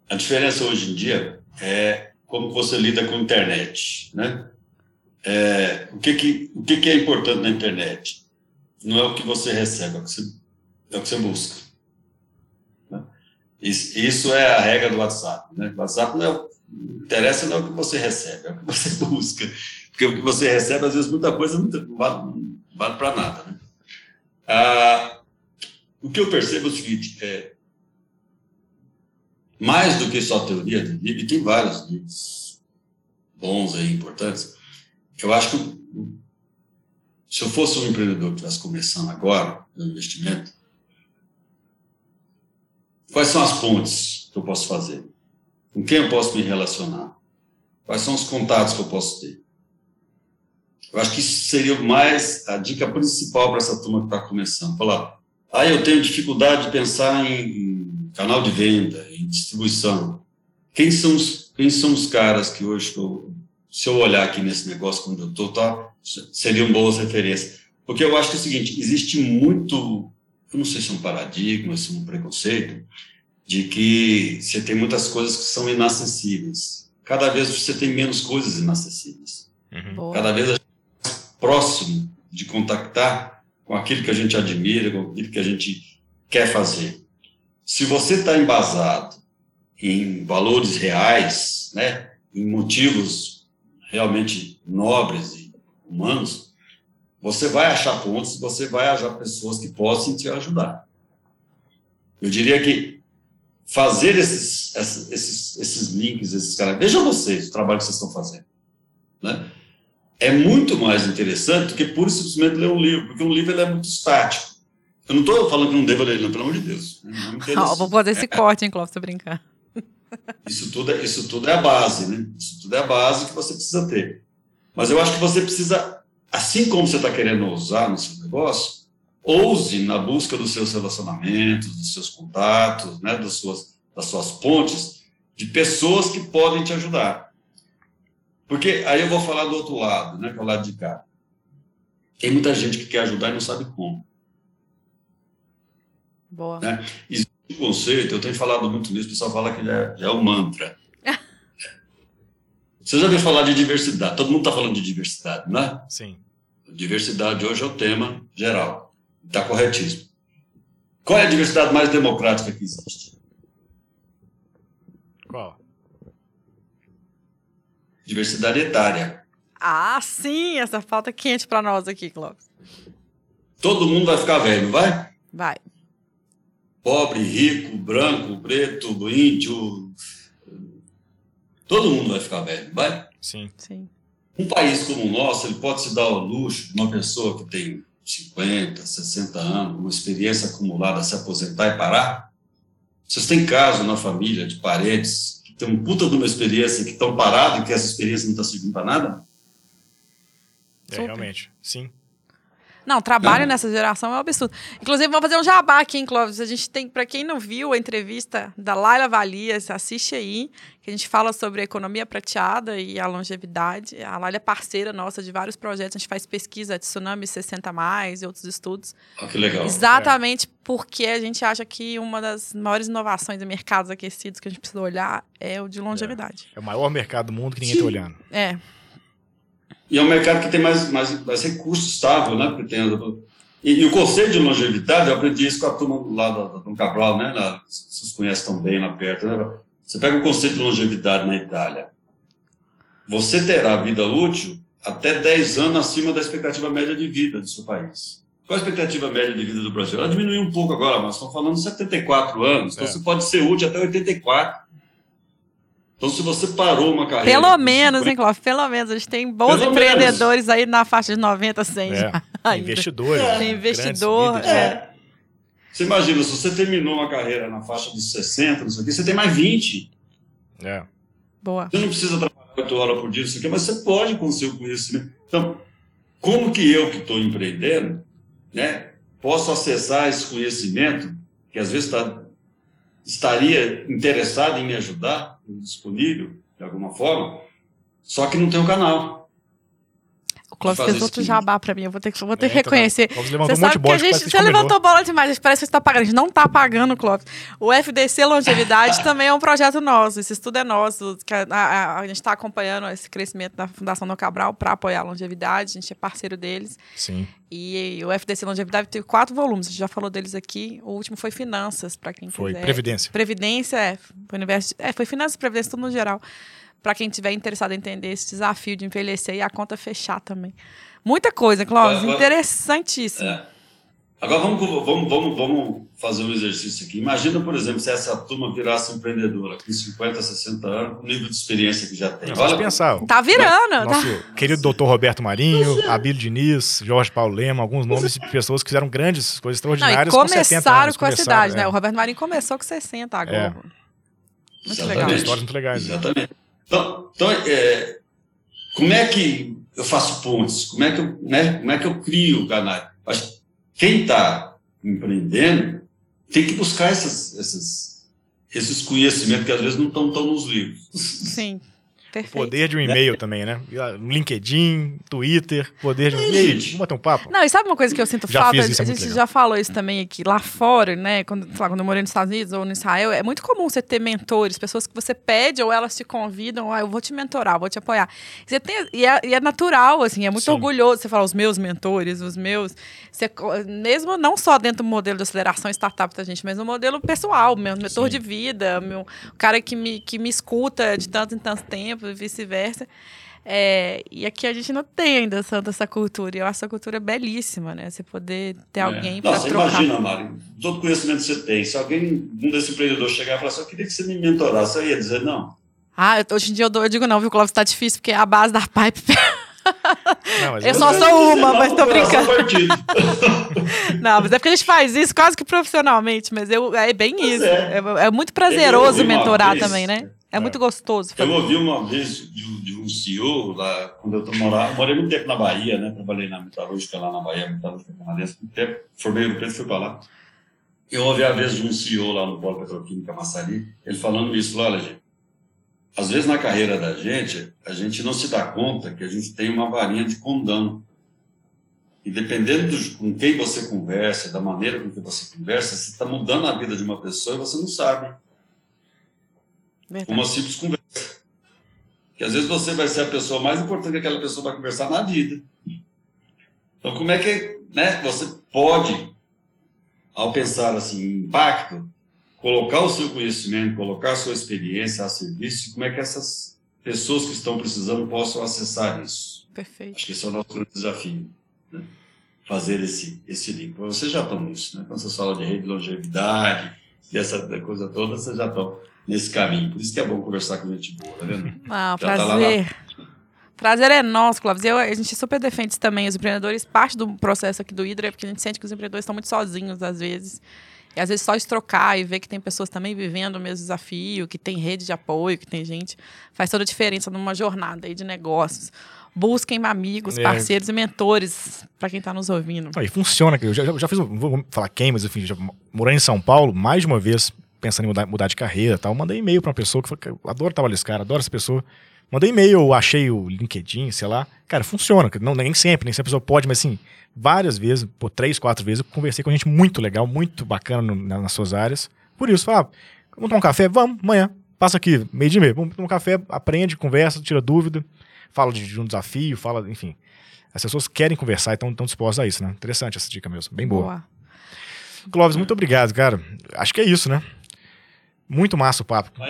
a diferença hoje em dia é como você lida com a internet, né? É, o que que, o que que é importante na internet? Não é o que você recebe, é o que você, é o que você busca. Isso é a regra do WhatsApp. Né? O WhatsApp não é, interessa não é o que você recebe, é o que você busca. Porque o que você recebe, às vezes, muita coisa não vale, vale para nada. Né? Ah, o que eu percebo é o seguinte: é, mais do que só teoria de livro, e tem vários livros bons e importantes, eu acho que se eu fosse um empreendedor que estivesse começando agora no investimento, Quais são as pontes que eu posso fazer? Com quem eu posso me relacionar? Quais são os contatos que eu posso ter? Eu acho que isso seria mais a dica principal para essa turma que está começando. Falar, ah, eu tenho dificuldade de pensar em canal de venda, em distribuição. Quem são os, quem são os caras que hoje, se eu olhar aqui nesse negócio quando eu estou, tá, seriam boas referências? Porque eu acho que é o seguinte, existe muito eu não sei se é um paradigma, se é um preconceito, de que você tem muitas coisas que são inacessíveis. Cada vez você tem menos coisas inacessíveis. Uhum. Cada vez a gente é mais próximo de contactar com aquilo que a gente admira, com aquilo que a gente quer fazer. Se você está embasado em valores reais, né, em motivos realmente nobres e humanos, você vai achar pontos, você vai achar pessoas que possam te ajudar. Eu diria que fazer esses, esses, esses links, esses caras. Vejam vocês o trabalho que vocês estão fazendo. Né? É muito mais interessante do que pura e simplesmente ler um livro, porque um livro é muito estático. Eu não estou falando que não devo ler, não, pelo amor de Deus. Oh, vou fazer esse corte, hein, Clóvis, tô brincando. Isso tudo, é, isso tudo é a base, né? Isso tudo é a base que você precisa ter. Mas eu acho que você precisa, assim como você está querendo usar no seu negócio, ouse na busca dos seus relacionamentos, dos seus contatos, né, das, suas, das suas pontes, de pessoas que podem te ajudar. Porque aí eu vou falar do outro lado, né, que é o lado de cá. Tem muita gente que quer ajudar e não sabe como. Boa. Né? Existe um conceito, eu tenho falado muito nisso, o pessoal fala que é, é o mantra. Você já ouviu falar de diversidade? Todo mundo está falando de diversidade, né? Sim. Diversidade hoje é o tema geral. Está corretíssimo. Qual é a diversidade mais democrática que existe? Qual? Diversidade etária. Ah, sim, essa falta quente para nós aqui, Clóvis. Todo mundo vai ficar velho, vai? Vai. Pobre, rico, branco, preto, índio. Todo mundo vai ficar velho, vai? Sim. Sim. Um país como o nosso, ele pode se dar ao luxo de uma pessoa que tem 50, 60 anos, uma experiência acumulada, se aposentar e parar? Vocês têm caso na família de parentes que têm um puta de uma experiência que estão parados e que essa experiência não está servindo para nada? É, realmente, sim. Não, trabalho nessa geração é um absurdo. Inclusive, vamos fazer um jabá aqui, hein, Clóvis? A gente tem, para quem não viu a entrevista da Laila Valias, assiste aí, que a gente fala sobre a economia prateada e a longevidade. A Laila é parceira nossa de vários projetos, a gente faz pesquisa de tsunami 60 mais e outros estudos. Ah, que legal. Exatamente é. porque a gente acha que uma das maiores inovações em mercados aquecidos que a gente precisa olhar é o de longevidade. É, é o maior mercado do mundo que ninguém está olhando. É. E é um mercado que tem mais, mais, mais recurso estável, né? Porque tem, e, e, o conceito de longevidade, eu aprendi isso com a turma lá da, Dom Cabral, né? Lá, vocês conhecem tão bem lá perto, né? Você pega o conceito de longevidade na Itália. Você terá vida útil até 10 anos acima da expectativa média de vida do seu país. Qual a expectativa média de vida do Brasil? Ela diminuiu um pouco agora, mas estão falando de 74 anos. Então é. você pode ser útil até 84. Então, se você parou uma carreira. Pelo menos, 50... hein, Cláudio? Pelo menos. A gente tem bons Pelo empreendedores menos. aí na faixa de 90, 100. É. Investidores. É. Né? Investidor. É. Você imagina, se você terminou uma carreira na faixa dos 60, não sei o quê, você tem mais 20. É. Boa. Você não precisa trabalhar 8 horas por dia, não sei o quê, mas você pode com o seu conhecimento. Então, como que eu que estou empreendendo, né, posso acessar esse conhecimento, que às vezes tá, estaria interessado em me ajudar, disponível, de alguma forma, só que não tem um canal. O Clóvis fez outro jabá pra mim, eu vou ter que, vou ter é, que então, reconhecer. Então, você um sabe que a gente, você levantou bola demais, parece que você está pagando. A gente não está pagando, Clóvis. O FDC Longevidade também é um projeto nosso, esse estudo é nosso. Que a, a, a gente está acompanhando esse crescimento da Fundação No Cabral para apoiar a longevidade, a gente é parceiro deles. Sim. E, e o FDC Longevidade teve quatro volumes, a gente já falou deles aqui. O último foi Finanças, para quem foi, quiser. Previdência. Previdência, é. Foi, universo, é, foi Finanças Previdência, tudo no geral para quem tiver interessado em entender esse desafio de envelhecer e a conta fechar também. Muita coisa, Cláudio, interessantíssimo. É. Agora vamos, vamos, vamos, vamos fazer um exercício aqui. Imagina, por exemplo, se essa turma virasse empreendedora com 50, 60 anos, com o nível de experiência que já tem. Não, Olha, pensar. Tá virando. Tá. Nosso tá. querido doutor Roberto Marinho, é. Abílio Diniz, Jorge Paulo Lema, alguns nomes de pessoas que fizeram grandes coisas extraordinárias Não, e começaram com 70 anos. com essa idade, né? é. né? O Roberto Marinho começou com 60 agora. É. Muito Exatamente. legal. Histórias muito legais. Né? Exatamente. Né? Então, então é, como é que eu faço pontes? Como é que eu, né, como é que eu crio canais? Quem está empreendendo tem que buscar essas, essas, esses conhecimentos que às vezes não estão tão nos livros. Sim. Perfeito. O poder de um e-mail é. também, né? LinkedIn, Twitter, poder de um e-mail. Vamos bater um papo? Não, e sabe uma coisa que eu sinto já falta? Isso, é a gente já falou isso também aqui. Lá fora, né? Quando, lá, quando eu morei nos Estados Unidos ou no Israel, é muito comum você ter mentores, pessoas que você pede ou elas te convidam, ah, eu vou te mentorar, vou te apoiar. Você tem, e, é, e é natural, assim, é muito Sim. orgulhoso você falar os meus mentores, os meus. Você, mesmo não só dentro do modelo de aceleração startup da gente, mas no modelo pessoal, meu mentor Sim. de vida, meu, o cara que me, que me escuta de tanto em tanto tempo e vice-versa. É, e aqui a gente não tem ainda tanto essa cultura. E eu acho essa cultura belíssima, né? Você poder ter é. alguém para trocar. imagina, Mari, todo conhecimento que você tem, se alguém, um desse empreendedor chegar e falar assim, eu queria que você me mentorasse, você ia dizer não? Ah, hoje em dia eu, dou, eu digo não, viu, Clóvis, tá difícil, porque a base da pipe... Não, eu só sou uma, mas tô brincando. não, mas é porque a gente faz isso quase que profissionalmente, mas eu, é bem mas isso. É. É, é muito prazeroso mentorar vez, também, né? É, é, muito gostoso. Eu ouvi uma vez de, de, um CEO lá, quando eu morava, morei muito tempo na Bahia, né? Trabalhei na metalúrgica lá na Bahia, metalúrgica canadense, muito tempo, formei no Preto e fui para lá. Eu ouvi a vez de um CEO lá no Polo Petroquímica Massari, ele falando isso, olha, gente, às vezes na carreira da gente, a gente não se dá conta que a gente tem uma varinha de condão. E dependendo de com quem você conversa, da maneira com que você conversa, você está mudando a vida de uma pessoa e você não sabe. Verdade. Uma simples conversa. Que às vezes você vai ser a pessoa mais importante que aquela pessoa vai conversar na vida. Então, como é que né, você pode, ao pensar assim, impacto, colocar o seu conhecimento, colocar a sua experiência a serviço, como é que essas pessoas que estão precisando possam acessar isso. Perfeito. Acho que esse é o nosso grande desafio, né? fazer esse, esse link. Vocês já estão nisso, né? Quando você fala de rede de longevidade e essa coisa toda, vocês já estão nesse caminho. Por isso que é bom conversar com gente boa, tá vendo? Ah, já prazer. Tá Prazer é nosso, Clóvis. Eu, a gente super defende também. Os empreendedores, parte do processo aqui do Hidra é porque a gente sente que os empreendedores estão muito sozinhos, às vezes. E às vezes só estrocar e ver que tem pessoas também vivendo o mesmo desafio, que tem rede de apoio, que tem gente, faz toda a diferença numa jornada aí de negócios. Busquem amigos, é. parceiros e mentores para quem está nos ouvindo. Aí funciona. Eu já, já fiz, vou falar quem, mas enfim, já morei em São Paulo mais de uma vez, pensando em mudar, mudar de carreira tal. Mandei e-mail para uma pessoa que falou que eu adoro trabalhar esse cara, adoro essa pessoa. Mandei e-mail, achei o LinkedIn, sei lá. Cara, funciona. Não, nem sempre, nem sempre a pessoa pode, mas assim, várias vezes, por três, quatro vezes, eu conversei com gente muito legal, muito bacana no, nas suas áreas. Por isso, fala, ah, vamos tomar um café? Vamos, amanhã. Passa aqui, meio de meio. Vamos tomar um café, aprende, conversa, tira dúvida, fala de, de um desafio, fala, enfim. As pessoas querem conversar e estão dispostas a isso, né? Interessante essa dica mesmo, bem boa. boa. Clóvis, muito obrigado, cara. Acho que é isso, né? Muito massa o papo. Eu,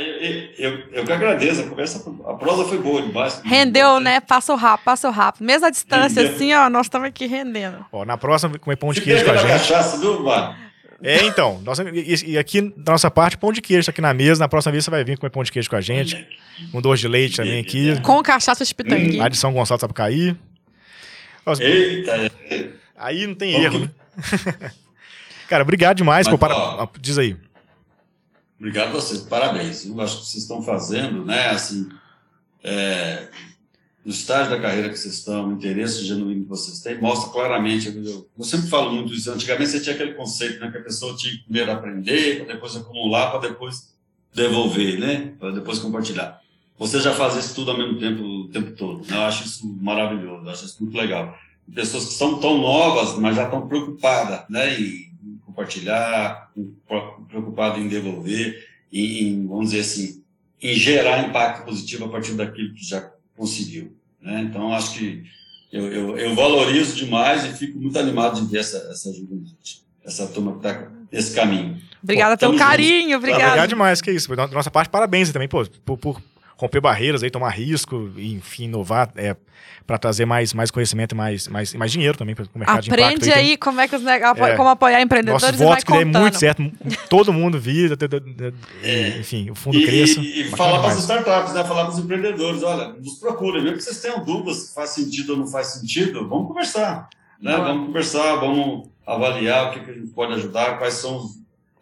eu, eu, que agradeço, a conversa, a prosa foi boa demais. Rendeu, né? Passou rápido, passou rápido. Mesmo a distância, Rendeu. assim, ó, nós estamos aqui rendendo. Ó, na próxima, comer pão de queijo com a gente. cachaça, viu, mano? É, então. Nossa, e, e, aqui, da nossa parte, pão de queijo tá aqui na mesa. Na próxima vez você vai vir comer pão de queijo com a gente. Um doce de leite também aqui. Com cachaça de de São Gonçalo Sapucaí. Nossa, Eita! Aí não tem erro, né? Cara, obrigado demais. Mas, por, para... Diz aí. Obrigado a vocês, parabéns. Eu acho que vocês estão fazendo, né, assim, é, no estágio da carreira que vocês estão, o interesse genuíno que vocês têm, mostra claramente. Eu, eu sempre falo muito isso. Antigamente você tinha aquele conceito, né, que a pessoa tinha que primeiro aprender, para depois acumular, para depois devolver, né, para depois compartilhar. Você já faz isso tudo ao mesmo tempo, o tempo todo. Né? Eu acho isso maravilhoso, eu acho isso muito legal. Pessoas que são tão novas, mas já estão preocupadas, né, em compartilhar, preocupado em devolver, em, vamos dizer assim, em gerar impacto positivo a partir daquilo que já conseguiu. Né? Então, acho que eu, eu, eu, valorizo demais e fico muito animado de ver essa, essa juventude, essa turma que está nesse caminho. Obrigada pelo carinho, obrigado. Obrigado demais, que isso. Da nossa parte, parabéns também, pô, por, por romper barreiras, aí, tomar risco, enfim, inovar é, para trazer mais, mais conhecimento e mais, mais, mais dinheiro também para o mercado Aprende de impacto. Aprende aí, como é que os é, como apoiar empreendedores nossos votos que dê muito certo, todo mundo vira, é, enfim, o fundo e, cresça. E, e falar para as startups, né, falar para os empreendedores, olha, nos procurem, mesmo que vocês tenham dúvidas se faz sentido ou não faz sentido, vamos conversar. Né? Vamos conversar, vamos avaliar o que, que a gente pode ajudar, quais são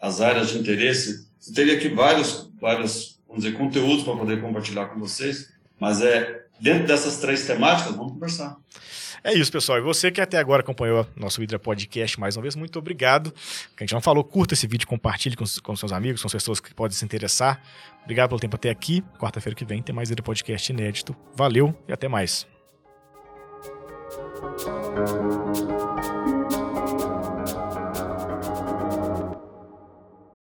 as áreas de interesse. Você teria aqui vários, vários vamos dizer, conteúdos para poder compartilhar com vocês. Mas é dentro dessas três temáticas, vamos conversar. É isso, pessoal. E você que até agora acompanhou nosso Hidra Podcast mais uma vez, muito obrigado. A gente não falou, curta esse vídeo, compartilhe com, com seus amigos, com pessoas que podem se interessar. Obrigado pelo tempo até aqui. Quarta-feira que vem tem mais Hidra Podcast inédito. Valeu e até mais.